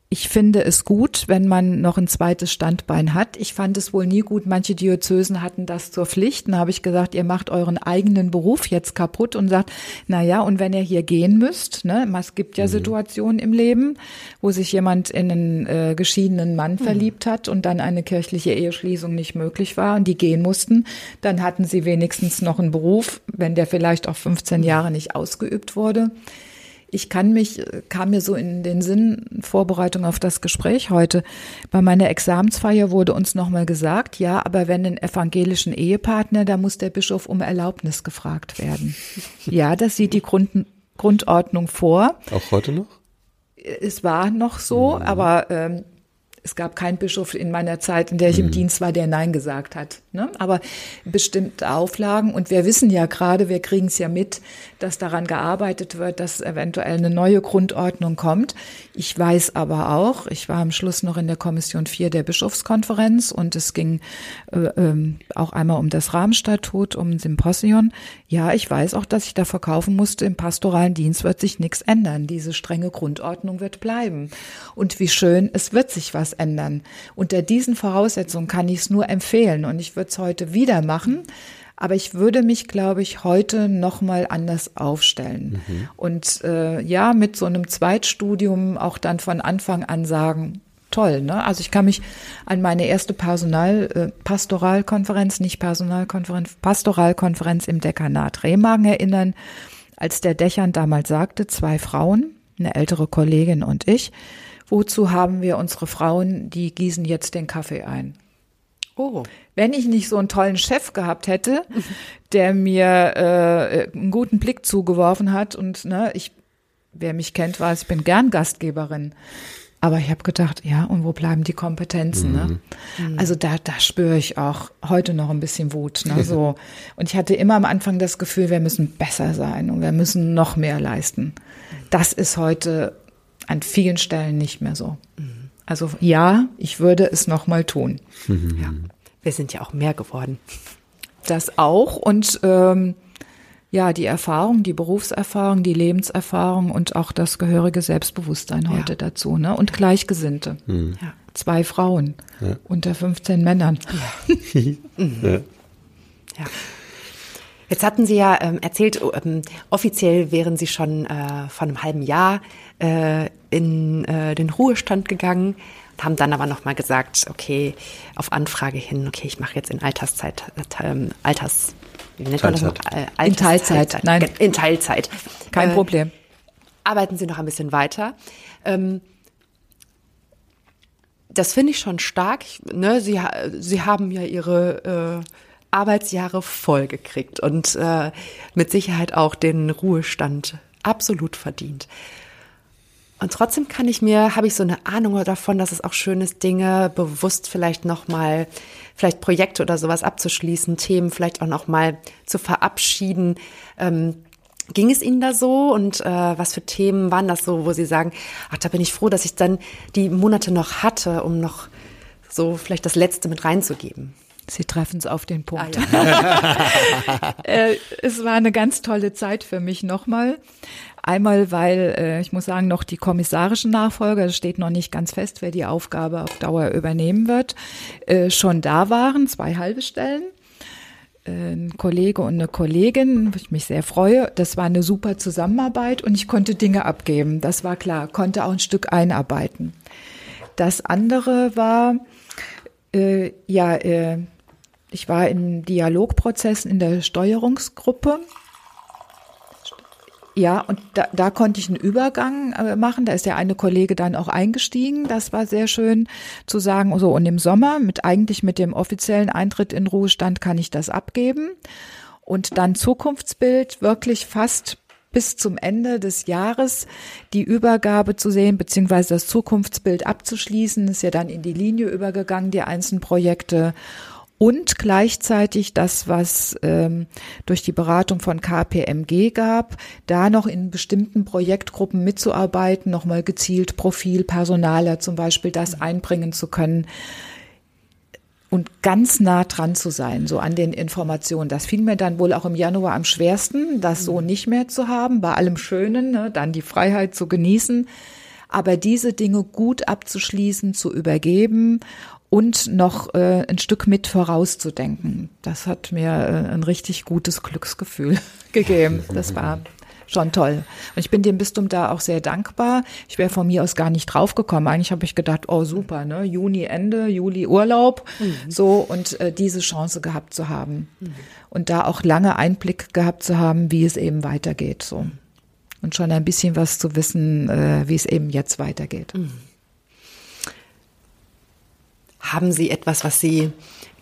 [SPEAKER 1] ich finde es gut, wenn man noch ein zweites Standbein hat. Ich fand es wohl nie gut. Manche Diözesen hatten das zur Pflicht. Da habe ich gesagt, ihr macht euren eigenen Beruf jetzt kaputt und sagt, na ja, und wenn ihr hier gehen müsst, ne, es gibt ja mhm. Situationen im Leben, wo sich jemand in einen äh, geschiedenen Mann mhm. verliebt hat und dann eine kirchliche Eheschließung nicht möglich war und die gehen mussten, dann hatten sie wenigstens noch einen Beruf, wenn der vielleicht auch 15 Jahre nicht ausgeübt wurde. Ich kann mich, kam mir so in den Sinn, Vorbereitung auf das Gespräch heute. Bei meiner Examensfeier wurde uns nochmal gesagt, ja, aber wenn ein evangelischen Ehepartner, da muss der Bischof um Erlaubnis gefragt werden. Ja, das sieht die Grund, Grundordnung vor.
[SPEAKER 2] Auch heute noch?
[SPEAKER 1] Es war noch so, mhm. aber ähm, es gab keinen Bischof in meiner Zeit, in der ich mhm. im Dienst war, der Nein gesagt hat. Ne? Aber bestimmte Auflagen. Und wir wissen ja gerade, wir kriegen es ja mit, dass daran gearbeitet wird, dass eventuell eine neue Grundordnung kommt. Ich weiß aber auch, ich war am Schluss noch in der Kommission 4 der Bischofskonferenz und es ging äh, äh, auch einmal um das Rahmenstatut, um ein Symposion. Ja, ich weiß auch, dass ich da verkaufen musste, im pastoralen Dienst wird sich nichts ändern. Diese strenge Grundordnung wird bleiben. Und wie schön, es wird sich was ändern. Unter diesen Voraussetzungen kann ich es nur empfehlen und ich würde es heute wieder machen. Aber ich würde mich, glaube ich, heute noch mal anders aufstellen. Mhm. Und äh, ja, mit so einem Zweitstudium auch dann von Anfang an sagen, toll. Ne? Also ich kann mich an meine erste Personal, äh, Pastoralkonferenz, nicht Personalkonferenz, Pastoralkonferenz im Dekanat Remagen erinnern, als der Dächern damals sagte, zwei Frauen, eine ältere Kollegin und ich, wozu haben wir unsere Frauen, die gießen jetzt den Kaffee ein. Oh. Wenn ich nicht so einen tollen Chef gehabt hätte, der mir äh, einen guten Blick zugeworfen hat und ne, ich, wer mich kennt, weiß, ich bin gern Gastgeberin. Aber ich habe gedacht, ja, und wo bleiben die Kompetenzen? Ne? Mhm. Also da, da spüre ich auch heute noch ein bisschen Wut. Ne? So. Und ich hatte immer am Anfang das Gefühl, wir müssen besser sein und wir müssen noch mehr leisten. Das ist heute an vielen Stellen nicht mehr so. Also ja, ich würde es noch mal tun.
[SPEAKER 3] Ja. Wir sind ja auch mehr geworden.
[SPEAKER 1] Das auch und ähm, ja, die Erfahrung, die Berufserfahrung, die Lebenserfahrung und auch das gehörige Selbstbewusstsein heute ja. dazu, ne? Und Gleichgesinnte. Mhm. Ja. Zwei Frauen ja. unter 15 Männern. Ja.
[SPEAKER 3] Jetzt hatten Sie ja ähm, erzählt, ähm, offiziell wären Sie schon äh, vor einem halben Jahr äh, in äh, den Ruhestand gegangen, haben dann aber nochmal gesagt, okay, auf Anfrage hin, okay, ich mache jetzt in Alterszeit, äh, ähm, Alters,
[SPEAKER 1] wie nennt man das? Äh, in Teilzeit, Teilzeit,
[SPEAKER 3] nein. In Teilzeit.
[SPEAKER 1] Kein äh, Problem.
[SPEAKER 3] Arbeiten Sie noch ein bisschen weiter. Ähm, das finde ich schon stark. Ne? Sie, Sie haben ja Ihre Arbeitsjahre vollgekriegt und äh, mit Sicherheit auch den Ruhestand absolut verdient. Und trotzdem kann ich mir, habe ich so eine Ahnung davon, dass es auch schön ist, Dinge bewusst vielleicht nochmal, vielleicht Projekte oder sowas abzuschließen, Themen vielleicht auch nochmal zu verabschieden. Ähm, ging es Ihnen da so und äh, was für Themen waren das so, wo Sie sagen, ach, da bin ich froh, dass ich dann die Monate noch hatte, um noch so vielleicht das Letzte mit reinzugeben?
[SPEAKER 1] Sie treffen es auf den Punkt. Ah, ja. äh, es war eine ganz tolle Zeit für mich nochmal. Einmal, weil äh, ich muss sagen, noch die kommissarischen Nachfolger, es steht noch nicht ganz fest, wer die Aufgabe auf Dauer übernehmen wird, äh, schon da waren, zwei halbe Stellen. Ein Kollege und eine Kollegin, wo ich mich sehr freue. Das war eine super Zusammenarbeit und ich konnte Dinge abgeben. Das war klar, konnte auch ein Stück einarbeiten. Das andere war, äh, ja, äh, ich war in Dialogprozessen in der Steuerungsgruppe. Ja, und da, da konnte ich einen Übergang äh, machen. Da ist der eine Kollege dann auch eingestiegen. Das war sehr schön zu sagen. So, und im Sommer mit eigentlich mit dem offiziellen Eintritt in Ruhestand kann ich das abgeben. Und dann Zukunftsbild wirklich fast bis zum Ende des Jahres die Übergabe zu sehen, beziehungsweise das Zukunftsbild abzuschließen. Ist ja dann in die Linie übergegangen, die einzelnen Projekte und gleichzeitig das, was ähm, durch die Beratung von KPMG gab, da noch in bestimmten Projektgruppen mitzuarbeiten, nochmal gezielt Profil, Personaler zum Beispiel, das einbringen zu können und ganz nah dran zu sein, so an den Informationen. Das fiel mir dann wohl auch im Januar am schwersten, das so nicht mehr zu haben, bei allem Schönen, ne, dann die Freiheit zu genießen, aber diese Dinge gut abzuschließen, zu übergeben und noch äh, ein Stück mit vorauszudenken. Das hat mir äh, ein richtig gutes Glücksgefühl gegeben. Das war schon toll. Und ich bin dem Bistum da auch sehr dankbar. Ich wäre von mir aus gar nicht draufgekommen. Eigentlich habe ich gedacht, oh super, ne, Juni Ende, Juli Urlaub, mhm. so und äh, diese Chance gehabt zu haben mhm. und da auch lange Einblick gehabt zu haben, wie es eben weitergeht, so und schon ein bisschen was zu wissen, äh, wie es eben jetzt weitergeht. Mhm.
[SPEAKER 3] Haben Sie etwas, was Sie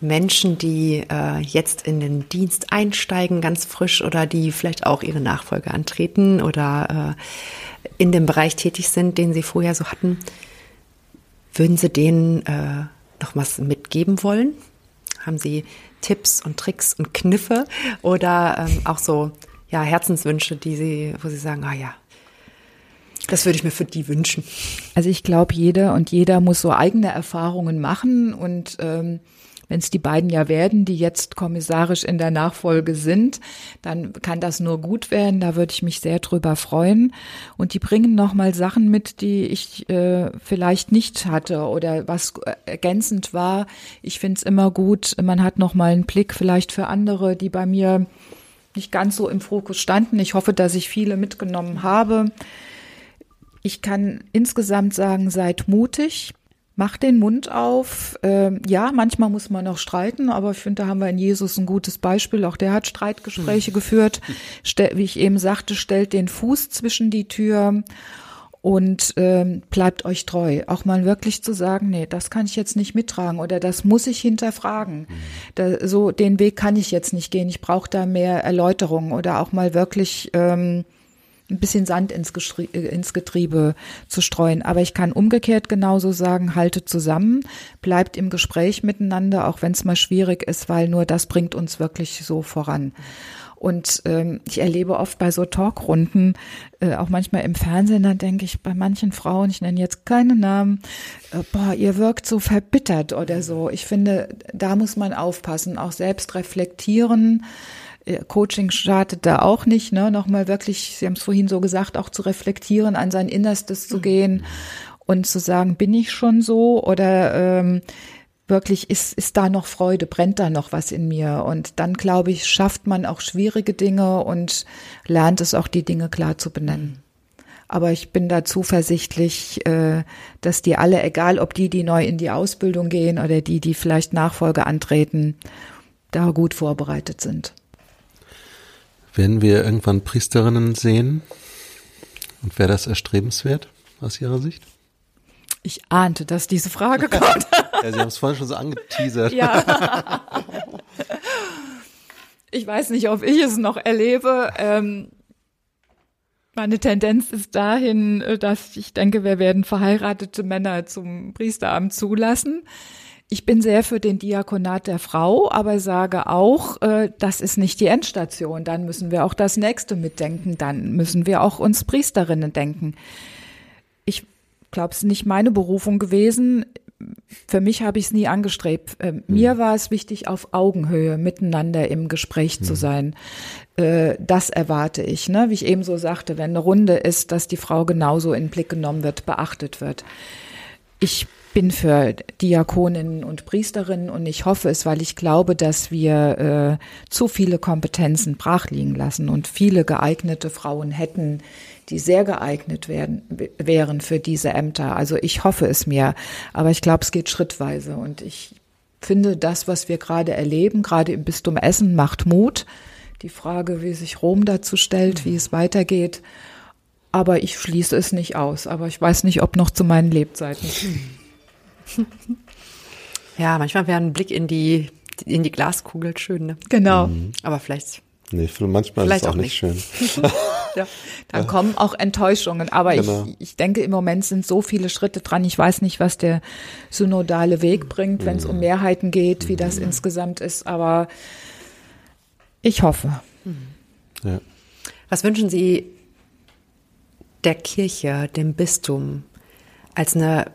[SPEAKER 3] Menschen, die äh, jetzt in den Dienst einsteigen, ganz frisch oder die vielleicht auch ihre Nachfolge antreten oder äh, in dem Bereich tätig sind, den Sie vorher so hatten, würden Sie denen äh, noch was mitgeben wollen? Haben Sie Tipps und Tricks und Kniffe oder ähm, auch so ja, Herzenswünsche, die Sie, wo Sie sagen, ah ja, das würde ich mir für die wünschen.
[SPEAKER 1] Also ich glaube, jeder und jeder muss so eigene Erfahrungen machen und ähm, wenn es die beiden ja werden, die jetzt kommissarisch in der Nachfolge sind, dann kann das nur gut werden. Da würde ich mich sehr drüber freuen. Und die bringen nochmal Sachen mit, die ich äh, vielleicht nicht hatte oder was ergänzend war. Ich finde es immer gut, man hat nochmal einen Blick vielleicht für andere, die bei mir nicht ganz so im Fokus standen. Ich hoffe, dass ich viele mitgenommen habe. Ich kann insgesamt sagen, seid mutig, macht den Mund auf. Ähm, ja, manchmal muss man auch streiten, aber ich finde, da haben wir in Jesus ein gutes Beispiel. Auch der hat Streitgespräche hm. geführt. Stel, wie ich eben sagte, stellt den Fuß zwischen die Tür und ähm, bleibt euch treu. Auch mal wirklich zu sagen, nee, das kann ich jetzt nicht mittragen oder das muss ich hinterfragen. Mhm. Da, so den Weg kann ich jetzt nicht gehen. Ich brauche da mehr Erläuterung oder auch mal wirklich ähm, ein bisschen Sand ins, äh, ins Getriebe zu streuen. Aber ich kann umgekehrt genauso sagen, haltet zusammen, bleibt im Gespräch miteinander, auch wenn es mal schwierig ist, weil nur das bringt uns wirklich so voran. Und ähm, ich erlebe oft bei so Talkrunden, äh, auch manchmal im Fernsehen, dann denke ich bei manchen Frauen, ich nenne jetzt keine Namen, äh, boah, ihr wirkt so verbittert oder so. Ich finde, da muss man aufpassen, auch selbst reflektieren Coaching startet da auch nicht, ne? Nochmal wirklich, Sie haben es vorhin so gesagt, auch zu reflektieren, an sein Innerstes zu gehen und zu sagen, bin ich schon so oder ähm, wirklich ist, ist da noch Freude, brennt da noch was in mir? Und dann, glaube ich, schafft man auch schwierige Dinge und lernt es auch, die Dinge klar zu benennen. Aber ich bin da zuversichtlich, äh, dass die alle, egal ob die, die neu in die Ausbildung gehen oder die, die vielleicht Nachfolge antreten, da gut vorbereitet sind.
[SPEAKER 2] Werden wir irgendwann Priesterinnen sehen? Und wäre das erstrebenswert aus Ihrer Sicht?
[SPEAKER 1] Ich ahnte, dass diese Frage kommt.
[SPEAKER 2] ja, Sie haben es vorhin schon so angeteasert.
[SPEAKER 1] Ja. Ich weiß nicht, ob ich es noch erlebe. Ähm, meine Tendenz ist dahin, dass ich denke, wir werden verheiratete Männer zum Priesteramt zulassen. Ich bin sehr für den Diakonat der Frau, aber sage auch, äh, das ist nicht die Endstation. Dann müssen wir auch das nächste mitdenken. Dann müssen wir auch uns Priesterinnen denken. Ich glaube, es ist nicht meine Berufung gewesen. Für mich habe ich es nie angestrebt. Äh, mir mhm. war es wichtig, auf Augenhöhe miteinander im Gespräch mhm. zu sein. Äh, das erwarte ich. Ne? Wie ich eben so sagte, wenn eine Runde ist, dass die Frau genauso in den Blick genommen wird, beachtet wird. Ich bin für Diakoninnen und Priesterinnen und ich hoffe es, weil ich glaube, dass wir äh, zu viele Kompetenzen brachliegen lassen und viele geeignete Frauen hätten, die sehr geeignet werden, wären für diese Ämter. Also ich hoffe es mir, aber ich glaube, es geht schrittweise und ich finde das, was wir gerade erleben, gerade im Bistum Essen, macht Mut. die Frage, wie sich Rom dazu stellt, wie es weitergeht. Aber ich schließe es nicht aus. Aber ich weiß nicht, ob noch zu meinen Lebzeiten.
[SPEAKER 3] Ja, manchmal wäre ein Blick in die, in die Glaskugel schön, ne?
[SPEAKER 1] Genau.
[SPEAKER 3] Aber vielleicht.
[SPEAKER 2] Nee, manchmal
[SPEAKER 3] Vielleicht
[SPEAKER 2] ist es auch
[SPEAKER 3] auch
[SPEAKER 2] nicht schön.
[SPEAKER 1] Ja, dann kommen auch Enttäuschungen. Aber
[SPEAKER 2] Genau.
[SPEAKER 1] ich, ich denke, im Moment sind so viele Schritte dran. Ich weiß nicht, was der synodale Weg bringt, wenn es um Mehrheiten geht, wie das insgesamt ist. Aber ich hoffe.
[SPEAKER 2] Ja.
[SPEAKER 3] Was wünschen Sie der Kirche, dem Bistum, als eine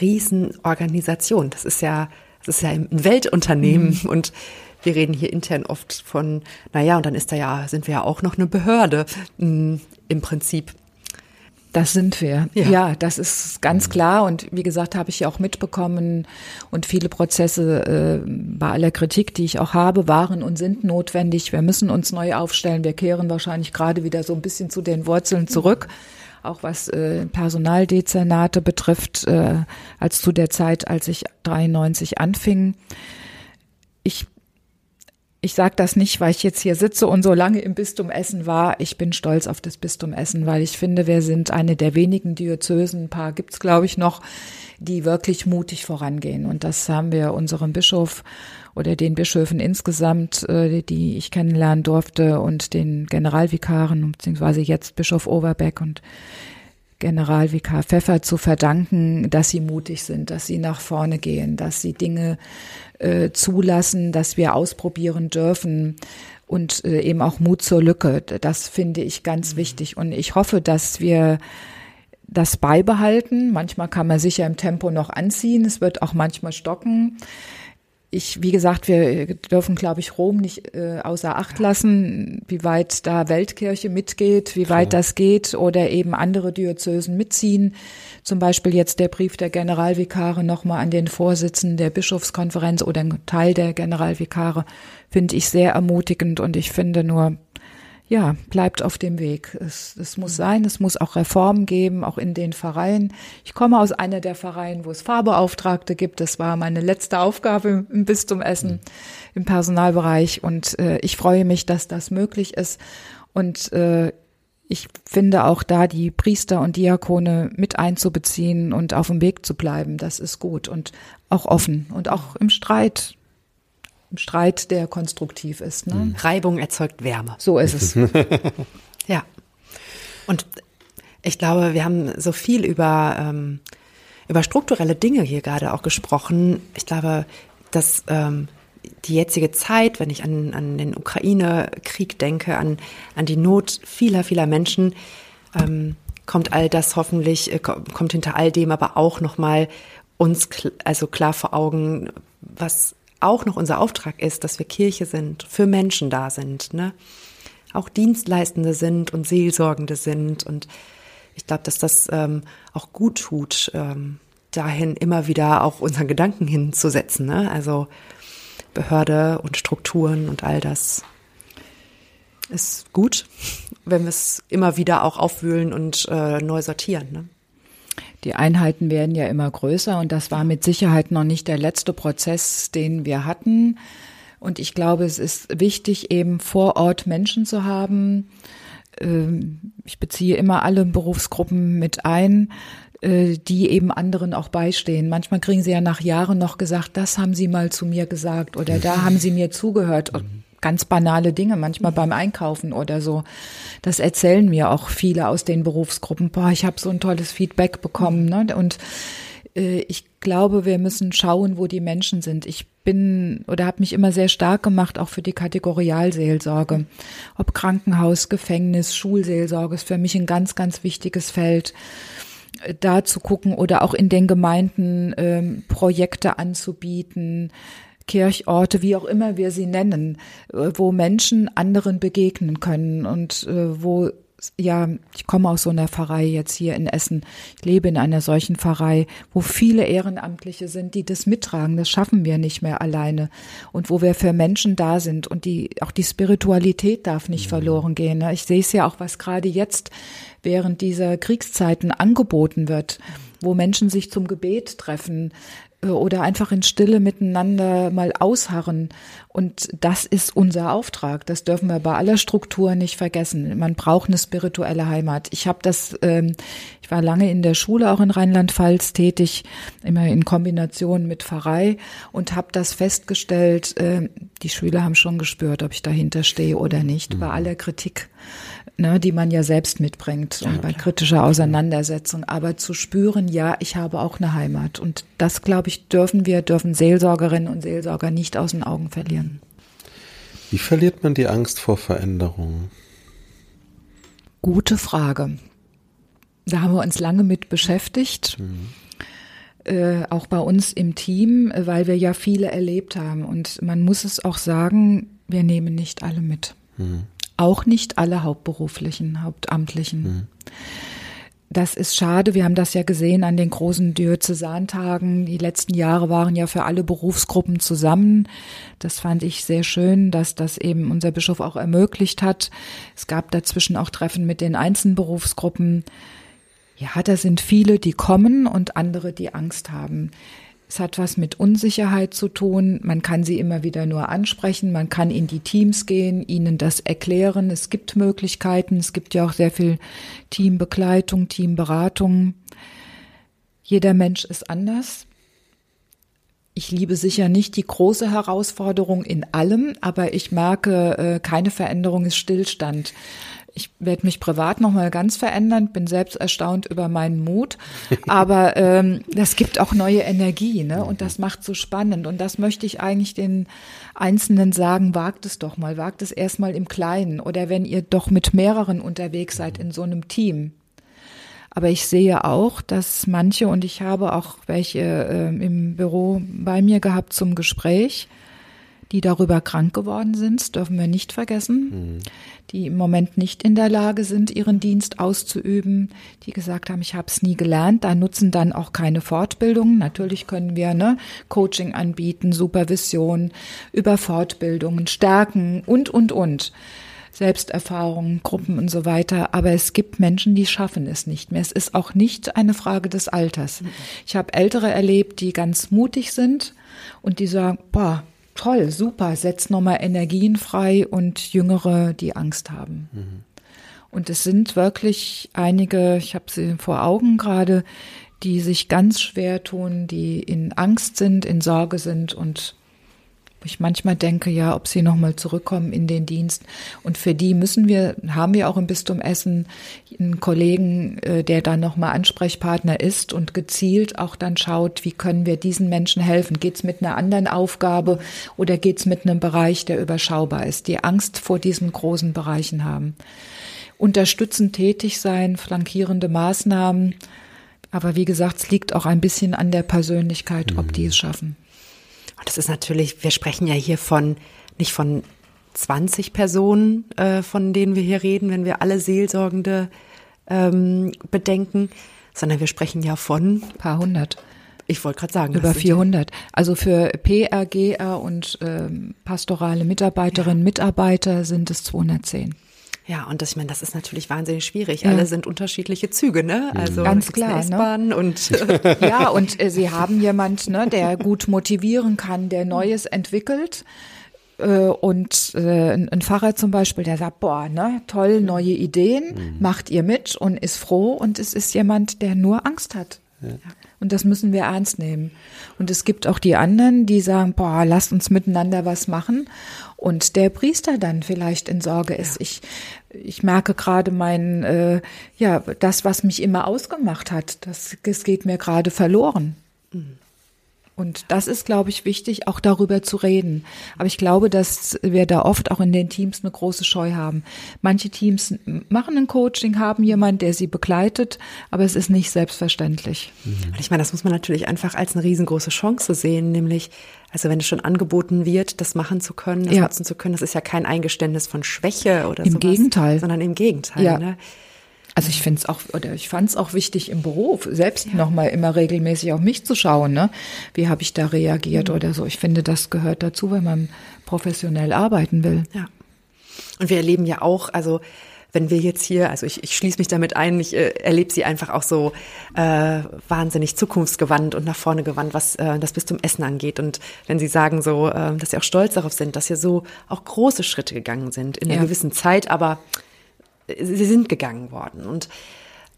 [SPEAKER 3] Riesenorganisation? Das ist ja, das ist ja ein Weltunternehmen und wir reden hier intern oft von, naja, und dann ist da ja, sind wir ja auch noch eine Behörde mm, im Prinzip.
[SPEAKER 1] Das sind wir.
[SPEAKER 3] Ja.
[SPEAKER 1] Ja. das ist ganz klar. Und wie gesagt, habe ich ja auch mitbekommen und viele Prozesse äh, bei aller Kritik, die ich auch habe, waren und sind notwendig. Wir müssen uns neu aufstellen. Wir kehren wahrscheinlich gerade wieder so ein bisschen zu den Wurzeln zurück. Auch was äh, Personaldezernate betrifft, äh, als zu der Zeit, als ich 93 anfing. Ich ich sage das nicht, weil ich jetzt hier sitze und so lange im Bistum Essen war. Ich bin stolz auf das Bistum Essen, weil ich finde, wir sind eine der wenigen Diözesen, ein paar gibt's glaube ich noch, die wirklich mutig vorangehen. Und das haben wir unserem Bischof oder den Bischöfen insgesamt, äh, die ich kennenlernen durfte, und den Generalvikaren, beziehungsweise jetzt Bischof Overbeck und Generalvikar Pfeffer zu verdanken, dass sie mutig sind, dass sie nach vorne gehen, dass sie Dinge äh, zulassen, dass wir ausprobieren dürfen und äh, eben auch Mut zur Lücke. Das finde ich ganz wichtig und ich hoffe, dass wir das beibehalten. Manchmal kann man sicher im Tempo noch anziehen. Es wird auch manchmal stocken. Ich, wie gesagt, wir dürfen, glaube ich, Rom nicht äh, außer Acht lassen, wie weit da Weltkirche mitgeht, wie weit das geht oder eben andere Diözesen mitziehen. Zum Beispiel jetzt der Brief der Generalvikare nochmal an den Vorsitzenden der Bischofskonferenz oder ein Teil der Generalvikare finde ich sehr ermutigend und ich finde nur, ja, bleibt auf dem Weg. Es, es muss sein, es muss auch Reformen geben, auch in den Vereinen. Ich komme aus einer der Vereine, wo es Fahrbeauftragte gibt. Das war meine letzte Aufgabe im, Bistum Essen im Personalbereich und äh, ich freue mich, dass das möglich ist und äh, ich finde auch da die Priester und Diakone mit einzubeziehen und auf dem Weg zu bleiben, das ist gut und auch offen und auch im Streit, Streit, der konstruktiv ist. Ne?
[SPEAKER 3] Reibung erzeugt Wärme.
[SPEAKER 1] So ist es.
[SPEAKER 3] Ja. Und ich glaube, wir haben so viel über, ähm, über strukturelle Dinge hier gerade auch gesprochen. Ich glaube, dass ähm, die jetzige Zeit, wenn ich an, an den Ukraine-Krieg denke, an, an die Not vieler, vieler Menschen, ähm, kommt all das hoffentlich, äh, ko- kommt hinter all dem aber auch nochmal uns kl also klar vor Augen, was auch noch unser Auftrag ist, dass wir Kirche sind, für Menschen da sind, ne? auch Dienstleistende sind und Seelsorgende sind. Und ich glaube, dass das ähm, auch gut tut, ähm, dahin immer wieder auch unseren Gedanken hinzusetzen. Ne? Also Behörde und Strukturen und all das ist gut, wenn wir es immer wieder auch aufwühlen und äh, neu sortieren. Ne?
[SPEAKER 1] Die Einheiten werden ja immer größer und das war mit Sicherheit noch nicht der letzte Prozess, den wir hatten. Und ich glaube, es ist wichtig, eben vor Ort Menschen zu haben. Ähm, Ich beziehe immer alle Berufsgruppen mit ein, äh, die eben anderen auch beistehen. Manchmal kriegen sie ja nach Jahren noch gesagt, das haben sie mal zu mir gesagt oder da haben sie mir zugehört. Ganz banale Dinge, manchmal beim Einkaufen oder so. Das erzählen mir auch viele aus den Berufsgruppen. Boah, ich habe so ein tolles Feedback bekommen. Ne? Und äh, ich glaube, wir müssen schauen, wo die Menschen sind. Ich bin oder habe mich immer sehr stark gemacht, auch für die Kategorialseelsorge. Ob Krankenhaus, Gefängnis, Schulseelsorge ist für mich ein ganz, ganz wichtiges Feld äh, da zu gucken oder auch in den Gemeinden ähm, Projekte anzubieten, Kirchorte, wie auch immer wir sie nennen, äh, wo Menschen anderen begegnen können und äh, wo ja, ich komme aus so einer Pfarrei jetzt hier in Essen. Ich lebe in einer solchen Pfarrei, wo viele Ehrenamtliche sind, die das mittragen. Das schaffen wir nicht mehr alleine. Und wo wir für Menschen da sind. Und die, auch die Spiritualität darf nicht verloren gehen. ne? Ich sehe es ja auch, was gerade jetzt während dieser Kriegszeiten angeboten wird, wo Menschen sich zum Gebet treffen, oder einfach in Stille miteinander mal ausharren. Und das ist unser Auftrag. Das dürfen wir bei aller Struktur nicht vergessen. Man braucht eine spirituelle Heimat. Ich habe das, ähm, ich war lange in der Schule auch in Rheinland-Pfalz tätig, immer in Kombination mit Pfarrei und habe das festgestellt. Äh, die Schüler haben schon gespürt, ob ich dahinter stehe oder nicht, bei aller Kritik ne, die man ja selbst mitbringt und bei kritischer Auseinandersetzung. Aber zu spüren, ja, ich habe auch eine Heimat. Und das, glaube ich, dürfen wir, dürfen Seelsorgerinnen und Seelsorger nicht aus den Augen verlieren.
[SPEAKER 2] Wie verliert man die Angst vor Veränderungen?
[SPEAKER 1] Gute Frage. Da haben wir uns lange mit beschäftigt. Mhm. Äh, auch bei uns im Team, weil wir ja viele erlebt haben. Und man muss es auch sagen, wir nehmen nicht alle mit. Mhm. Auch nicht alle Hauptberuflichen, Hauptamtlichen. Mhm. Das ist schade. Wir haben das ja gesehen an den großen Diözesantagen. Die letzten Jahre waren ja für alle Berufsgruppen zusammen. Das fand ich sehr schön, dass das eben unser Bischof auch ermöglicht hat. Es gab dazwischen auch Treffen mit den einzelnen Berufsgruppen. Ja, da sind viele, die kommen und andere, die Angst haben. Es hat was mit Unsicherheit zu tun. Man kann sie immer wieder nur ansprechen. Man kann in die Teams gehen, ihnen das erklären. Es gibt Möglichkeiten. Es gibt ja auch sehr viel Teambegleitung, Teamberatung. Jeder Mensch ist anders. Ich liebe sicher nicht die große Herausforderung in allem, aber ich merke, äh, keine Veränderung ist Stillstand ich werde mich privat nochmal ganz verändern, bin selbst erstaunt über meinen Mut, aber ähm, das gibt auch neue Energie, ne? Und das macht so spannend. Und das möchte ich eigentlich den Einzelnen sagen, wagt es doch mal, wagt es erstmal im Kleinen oder wenn ihr doch mit mehreren unterwegs seid in so einem Team. Aber ich sehe auch, dass manche, und ich habe auch welche äh, im Büro bei mir gehabt zum Gespräch, die darüber krank geworden sind, dürfen wir nicht vergessen, mhm. die im Moment nicht in der Lage sind, ihren Dienst auszuüben, die gesagt haben, ich habe es nie gelernt, da nutzen dann auch keine Fortbildungen. Natürlich können wir ne, Coaching anbieten, Supervision, über Fortbildungen, Stärken und, und, und. Selbsterfahrungen, Gruppen und so weiter. Aber es gibt Menschen, die schaffen es nicht mehr. Es ist auch nicht eine Frage des Alters. Ich habe Ältere erlebt, die ganz mutig sind und die sagen, boah, toll, super, setzt nochmal Energien frei und Jüngere, die Angst haben. Mhm. Und es sind wirklich einige, ich habe sie vor Augen gerade, die sich ganz schwer tun, die in Angst sind, in Sorge sind und ich manchmal denke, ja, ob sie nochmal zurückkommen in den Dienst. Und für die müssen wir, haben wir auch im Bistum Essen einen Kollegen, äh, der dann nochmal Ansprechpartner ist und gezielt auch dann schaut, wie können wir diesen Menschen helfen? Geht's mit einer anderen Aufgabe oder geht's mit einem Bereich, der überschaubar ist, die Angst vor diesen großen Bereichen haben? Unterstützend tätig sein, flankierende Maßnahmen. Aber wie gesagt, es liegt auch ein bisschen an der Persönlichkeit, ob die es schaffen.
[SPEAKER 3] Und das ist natürlich, wir sprechen ja hier von, nicht von 20 Personen, äh, von denen wir hier reden, wenn wir alle Seelsorgende ähm, bedenken, sondern wir sprechen ja von
[SPEAKER 1] ein paar hundert.
[SPEAKER 3] Ich wollte gerade sagen.
[SPEAKER 1] Über 400. Also für PR, GR und ähm, pastorale Mitarbeiterinnen, ja. Mitarbeiter sind es 210.
[SPEAKER 3] Ja, und das, ich meine, das ist natürlich wahnsinnig schwierig. Ja. Alle sind unterschiedliche Züge, ne?
[SPEAKER 1] Also ganz klar. Ne? Und ja, und äh, sie haben jemand, ne, der gut motivieren kann, der Neues entwickelt. Äh, und äh, ein Pfarrer zum Beispiel, der sagt, boah, ne, toll, neue Ideen, mhm. macht ihr mit und ist froh. Und es ist jemand, der nur Angst hat. Ja. Und das müssen wir ernst nehmen. Und es gibt auch die anderen, die sagen, boah, lasst uns miteinander was machen. Und der Priester dann vielleicht in Sorge ist. Ja. Ich, ich merke gerade mein, äh, ja, das, was mich immer ausgemacht hat, das, das geht mir gerade verloren. Mhm. Und das ist, glaube ich, wichtig, auch darüber zu reden. Aber ich glaube, dass wir da oft auch in den Teams eine große Scheu haben. Manche Teams machen ein Coaching, haben jemanden, der sie begleitet, aber es ist nicht selbstverständlich.
[SPEAKER 3] Und ich meine, das muss man natürlich einfach als eine riesengroße Chance sehen, nämlich, also wenn es schon angeboten wird, das machen zu können, das ja. nutzen zu können, das ist ja kein Eingeständnis von Schwäche oder
[SPEAKER 1] Im sowas, Gegenteil.
[SPEAKER 3] sondern im Gegenteil. Ja. Ne?
[SPEAKER 1] Also ich finde es auch, oder ich fand es auch wichtig im Beruf, selbst ja. nochmal immer regelmäßig auf mich zu schauen, ne? Wie habe ich da reagiert mhm. oder so. Ich finde, das gehört dazu, wenn man professionell arbeiten will.
[SPEAKER 3] Ja. Und wir erleben ja auch, also wenn wir jetzt hier, also ich, ich schließe mich damit ein, ich äh, erlebe sie einfach auch so äh, wahnsinnig zukunftsgewandt und nach vorne gewandt, was äh, das Bistum Essen angeht. Und wenn Sie sagen so, äh, dass Sie auch stolz darauf sind, dass Sie so auch große Schritte gegangen sind in einer gewissen Zeit, aber sie sind gegangen worden. Und,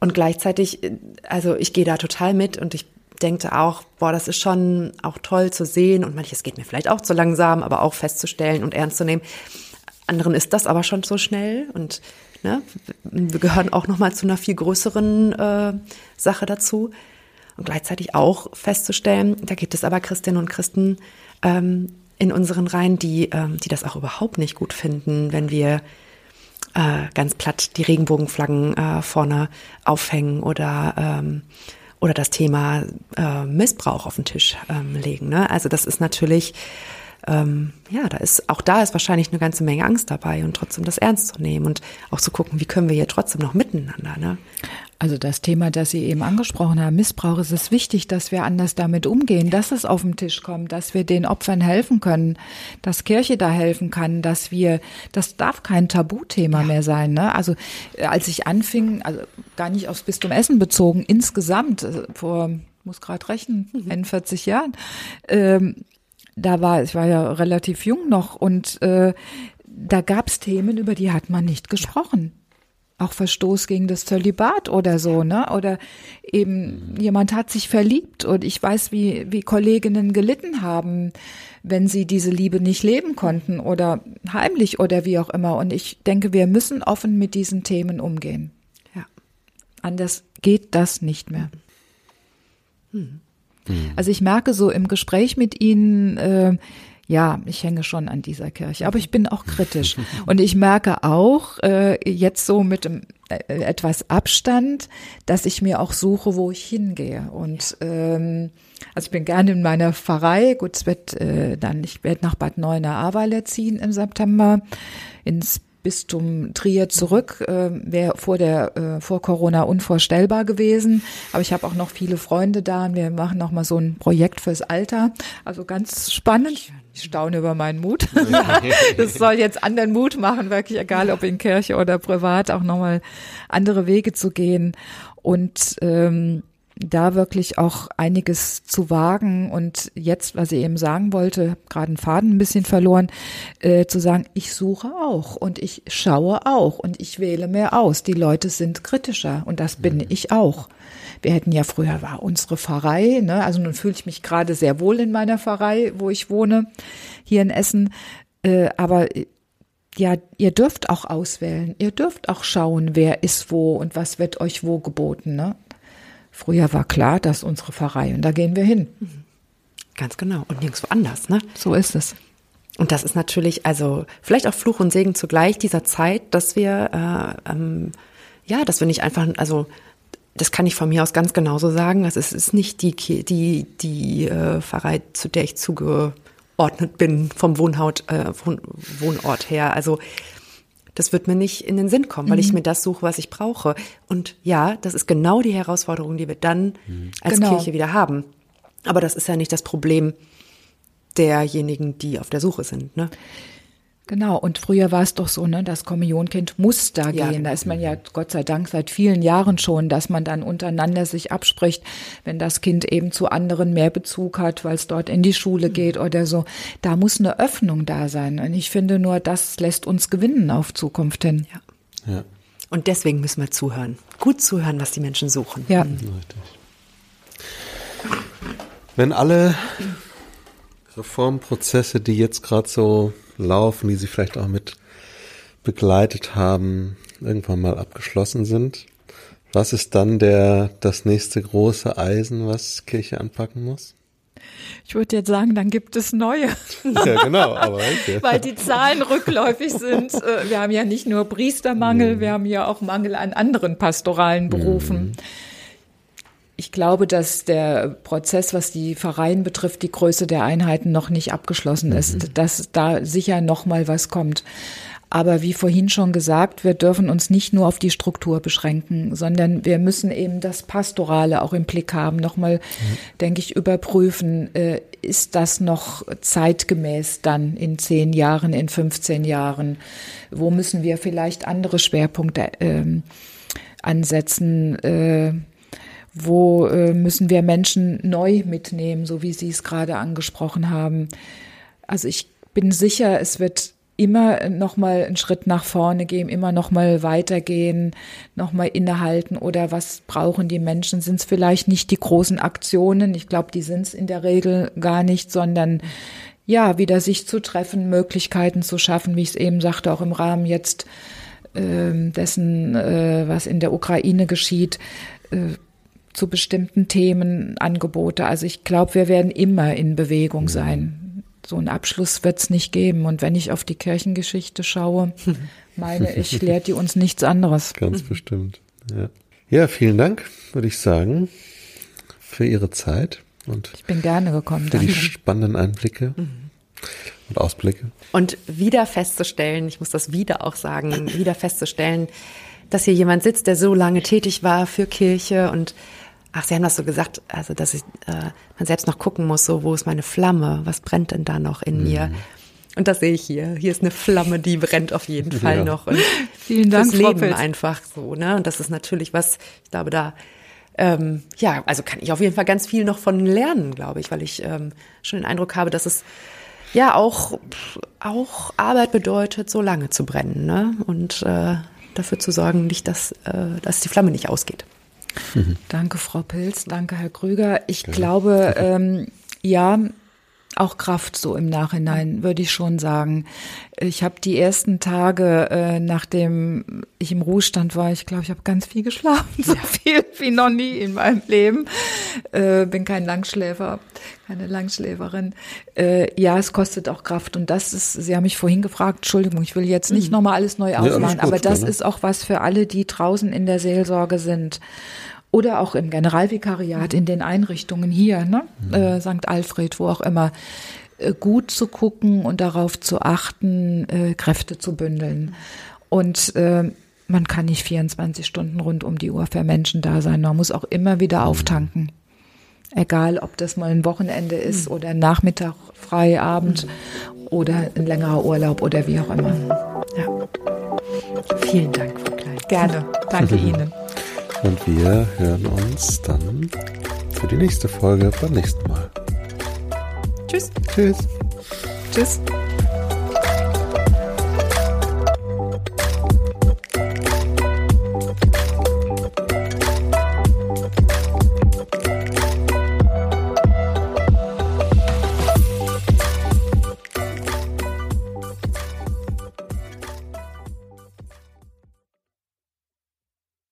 [SPEAKER 3] und gleichzeitig, also ich gehe da total mit und ich denke auch, boah, das ist schon auch toll zu sehen und manches geht mir vielleicht auch zu langsam, aber auch festzustellen und ernst zu nehmen. Anderen ist das aber schon so schnell und ne, wir gehören auch noch mal zu einer viel größeren äh, Sache dazu und gleichzeitig auch festzustellen, da gibt es aber Christinnen und Christen ähm, in unseren Reihen, die, ähm, die das auch überhaupt nicht gut finden, wenn wir äh, ganz platt die Regenbogenflaggen äh, vorne aufhängen oder ähm, oder das Thema äh, Missbrauch auf den Tisch ähm, legen. Ne? Also das ist natürlich, ähm, ja, da ist auch da ist wahrscheinlich eine ganze Menge Angst dabei und trotzdem das ernst zu nehmen und auch zu gucken, wie können wir hier trotzdem noch miteinander. Ne?
[SPEAKER 1] Also das Thema, das Sie eben angesprochen haben, Missbrauch, ist es wichtig, dass wir anders damit umgehen, dass es auf den Tisch kommt, dass wir den Opfern helfen können, dass Kirche da helfen kann, dass wir, das darf kein Tabuthema ja. mehr sein. Ne? Also äh, als ich anfing, also gar nicht aufs Bistum Essen bezogen, insgesamt äh, vor, muss gerade rechnen, mhm. 41 Jahren, ähm, da war, ich war ja relativ jung noch und äh, da gab es Themen, über die hat man nicht gesprochen auch Verstoß gegen das Zölibat oder so, ne? Oder eben jemand hat sich verliebt und ich weiß, wie, wie Kolleginnen gelitten haben, wenn sie diese Liebe nicht leben konnten oder heimlich oder wie auch immer. Und ich denke, wir müssen offen mit diesen Themen umgehen. Ja. Anders geht das nicht mehr. Hm. Also ich merke so im Gespräch mit Ihnen, äh, ja, ich hänge schon an dieser Kirche, aber ich bin auch kritisch. Und ich merke auch äh, jetzt so mit dem, äh, etwas Abstand, dass ich mir auch suche, wo ich hingehe. Und ähm, also ich bin gerne in meiner Pfarrei. Gut, es wird äh, dann, ich werde nach Bad Neuenahr-Ahrweiler ziehen im September ins Bistum Trier zurück. Äh, Wäre vor der äh, vor Corona unvorstellbar gewesen. Aber ich habe auch noch viele Freunde da und wir machen noch mal so ein Projekt fürs Alter. Also ganz spannend. Ich staune über meinen Mut. das soll jetzt anderen Mut machen, wirklich egal ob in Kirche oder privat, auch noch mal andere Wege zu gehen. Und ähm, da wirklich auch einiges zu wagen und jetzt, was ich eben sagen wollte, gerade einen Faden ein bisschen verloren, äh, zu sagen, ich suche auch und ich schaue auch und ich wähle mehr aus. Die Leute sind kritischer und das bin mhm. ich auch. Wir hätten ja früher war unsere Pfarrei, ne? also nun fühle ich mich gerade sehr wohl in meiner Pfarrei, wo ich wohne, hier in Essen, äh, aber ja, ihr dürft auch auswählen, ihr dürft auch schauen, wer ist wo und was wird euch wo geboten. Ne? Früher war klar, dass unsere Pfarrei und da gehen wir hin.
[SPEAKER 3] Ganz genau. Und nirgendwo anders, ne?
[SPEAKER 1] So ist es.
[SPEAKER 3] Und das ist natürlich, also vielleicht auch Fluch und Segen zugleich dieser Zeit, dass wir, äh, ähm, ja, dass wir nicht einfach, also das kann ich von mir aus ganz genauso sagen. Also es ist nicht die die die äh, Pfarrei, zu der ich zugeordnet bin vom Wohnhaut, äh, Wohnort her. Also das wird mir nicht in den Sinn kommen, weil mhm. ich mir das suche, was ich brauche. Und ja, das ist genau die Herausforderung, die wir dann mhm. als genau. Kirche wieder haben. Aber das ist ja nicht das Problem derjenigen, die auf der Suche sind. Ne?
[SPEAKER 1] Genau, und früher war es doch so, ne, das Kommunionkind muss da ja, gehen. Da ist man ja Gott sei Dank seit vielen Jahren schon, dass man dann untereinander sich abspricht, wenn das Kind eben zu anderen mehr Bezug hat, weil es dort in die Schule geht oder so. Da muss eine Öffnung da sein. Und ich finde nur, das lässt uns gewinnen auf Zukunft hin.
[SPEAKER 3] Ja. ja. Und deswegen müssen wir zuhören. Gut zuhören, was die Menschen suchen.
[SPEAKER 1] Ja. Mhm.
[SPEAKER 2] Wenn alle Reformprozesse, die jetzt gerade so laufen, die Sie vielleicht auch mit begleitet haben, irgendwann mal abgeschlossen sind. Was ist dann der, das nächste große Eisen, was Kirche anpacken muss?
[SPEAKER 1] Ich würde jetzt sagen, dann gibt es neue.
[SPEAKER 2] Ja, genau, aber okay.
[SPEAKER 1] Weil die Zahlen rückläufig sind. Äh, wir haben ja nicht nur Priestermangel, mhm. wir haben ja auch Mangel an anderen pastoralen Berufen. Mhm. Ich glaube, dass der Prozess, was die Vereine betrifft, die Größe der Einheiten noch nicht abgeschlossen ist, mhm. dass da sicher noch mal was kommt. Aber wie vorhin schon gesagt, wir dürfen uns nicht nur auf die Struktur beschränken, sondern wir müssen eben das Pastorale auch im Blick haben. Nochmal, mhm. denke ich, überprüfen, äh, ist das noch zeitgemäß dann in zehn Jahren, in 15 Jahren? Wo müssen wir vielleicht andere Schwerpunkte ähm, ansetzen? Äh, wo äh, müssen wir Menschen neu mitnehmen, so wie Sie es gerade angesprochen haben? Also ich bin sicher, es wird immer noch mal einen Schritt nach vorne gehen, immer noch mal weitergehen, noch mal innehalten oder was brauchen die Menschen? Sind es vielleicht nicht die großen Aktionen? Ich glaube, die sind es in der Regel gar nicht, sondern ja, wieder sich zu treffen, Möglichkeiten zu schaffen, wie ich es eben sagte, auch im Rahmen jetzt äh, dessen, äh, was in der Ukraine geschieht. Äh, zu bestimmten Themen Angebote. Also ich glaube, wir werden immer in Bewegung sein so einen Abschluss wird es nicht geben. Und wenn ich auf die Kirchengeschichte schaue, meine ich, lehrt die uns nichts anderes.
[SPEAKER 2] Ganz bestimmt. Ja, ja vielen Dank, würde ich sagen, für Ihre Zeit. Und
[SPEAKER 1] ich bin gerne gekommen.
[SPEAKER 2] Für danke. die spannenden Einblicke. Mhm. Und Ausblicke.
[SPEAKER 3] Und wieder festzustellen, ich muss das wieder auch sagen, wieder festzustellen, dass hier jemand sitzt, der so lange tätig war für Kirche und Ach, Sie haben das so gesagt, also dass ich, äh, man selbst noch gucken muss, so wo ist meine Flamme, was brennt denn da noch in mhm. mir? Und das sehe ich hier. Hier ist eine Flamme, die brennt auf jeden Fall ja. noch. Und
[SPEAKER 1] Vielen Dank,
[SPEAKER 3] das Leben einfach so, ne? Und das ist natürlich was, ich glaube, da ähm, ja, also kann ich auf jeden Fall ganz viel noch von lernen, glaube ich, weil ich ähm, schon den Eindruck habe, dass es ja auch auch Arbeit bedeutet, so lange zu brennen, ne? Und äh, dafür zu sorgen, nicht, dass äh, dass die Flamme nicht ausgeht.
[SPEAKER 1] Danke, Frau Pilz. Danke, Herr Krüger. Ich ja. glaube, ähm, ja, auch Kraft so im Nachhinein, würde ich schon sagen. Ich habe die ersten Tage, äh, nachdem ich im Ruhestand war, ich glaube, ich habe ganz viel geschlafen, so viel wie noch nie in meinem Leben. Äh, bin kein Langschläfer, keine Langschläferin. Äh, ja, es kostet auch Kraft und das ist, Sie haben mich vorhin gefragt, Entschuldigung, ich will jetzt nicht mhm. nochmal alles neu aufmachen, ja, aber das ist auch was für alle, die draußen in der Seelsorge sind oder auch im Generalvikariat in den Einrichtungen hier, ne? Mhm. Äh, St. Alfred, wo auch immer, äh, gut zu gucken und darauf zu achten, äh, Kräfte zu bündeln. Und äh, man kann nicht 24 Stunden rund um die Uhr für Menschen da sein. Man muss auch immer wieder mhm. auftanken. Egal, ob das mal ein Wochenende ist mhm. oder ein Nachmittag, frei, Abend mhm. oder ein längerer Urlaub oder wie auch immer. Ja.
[SPEAKER 3] Vielen Dank, Frau Klein.
[SPEAKER 1] Gerne. Danke Ihnen.
[SPEAKER 2] Und wir hören uns dann für die nächste Folge beim nächsten Mal.
[SPEAKER 3] Tschüss.
[SPEAKER 2] Tschüss.
[SPEAKER 3] Tschüss.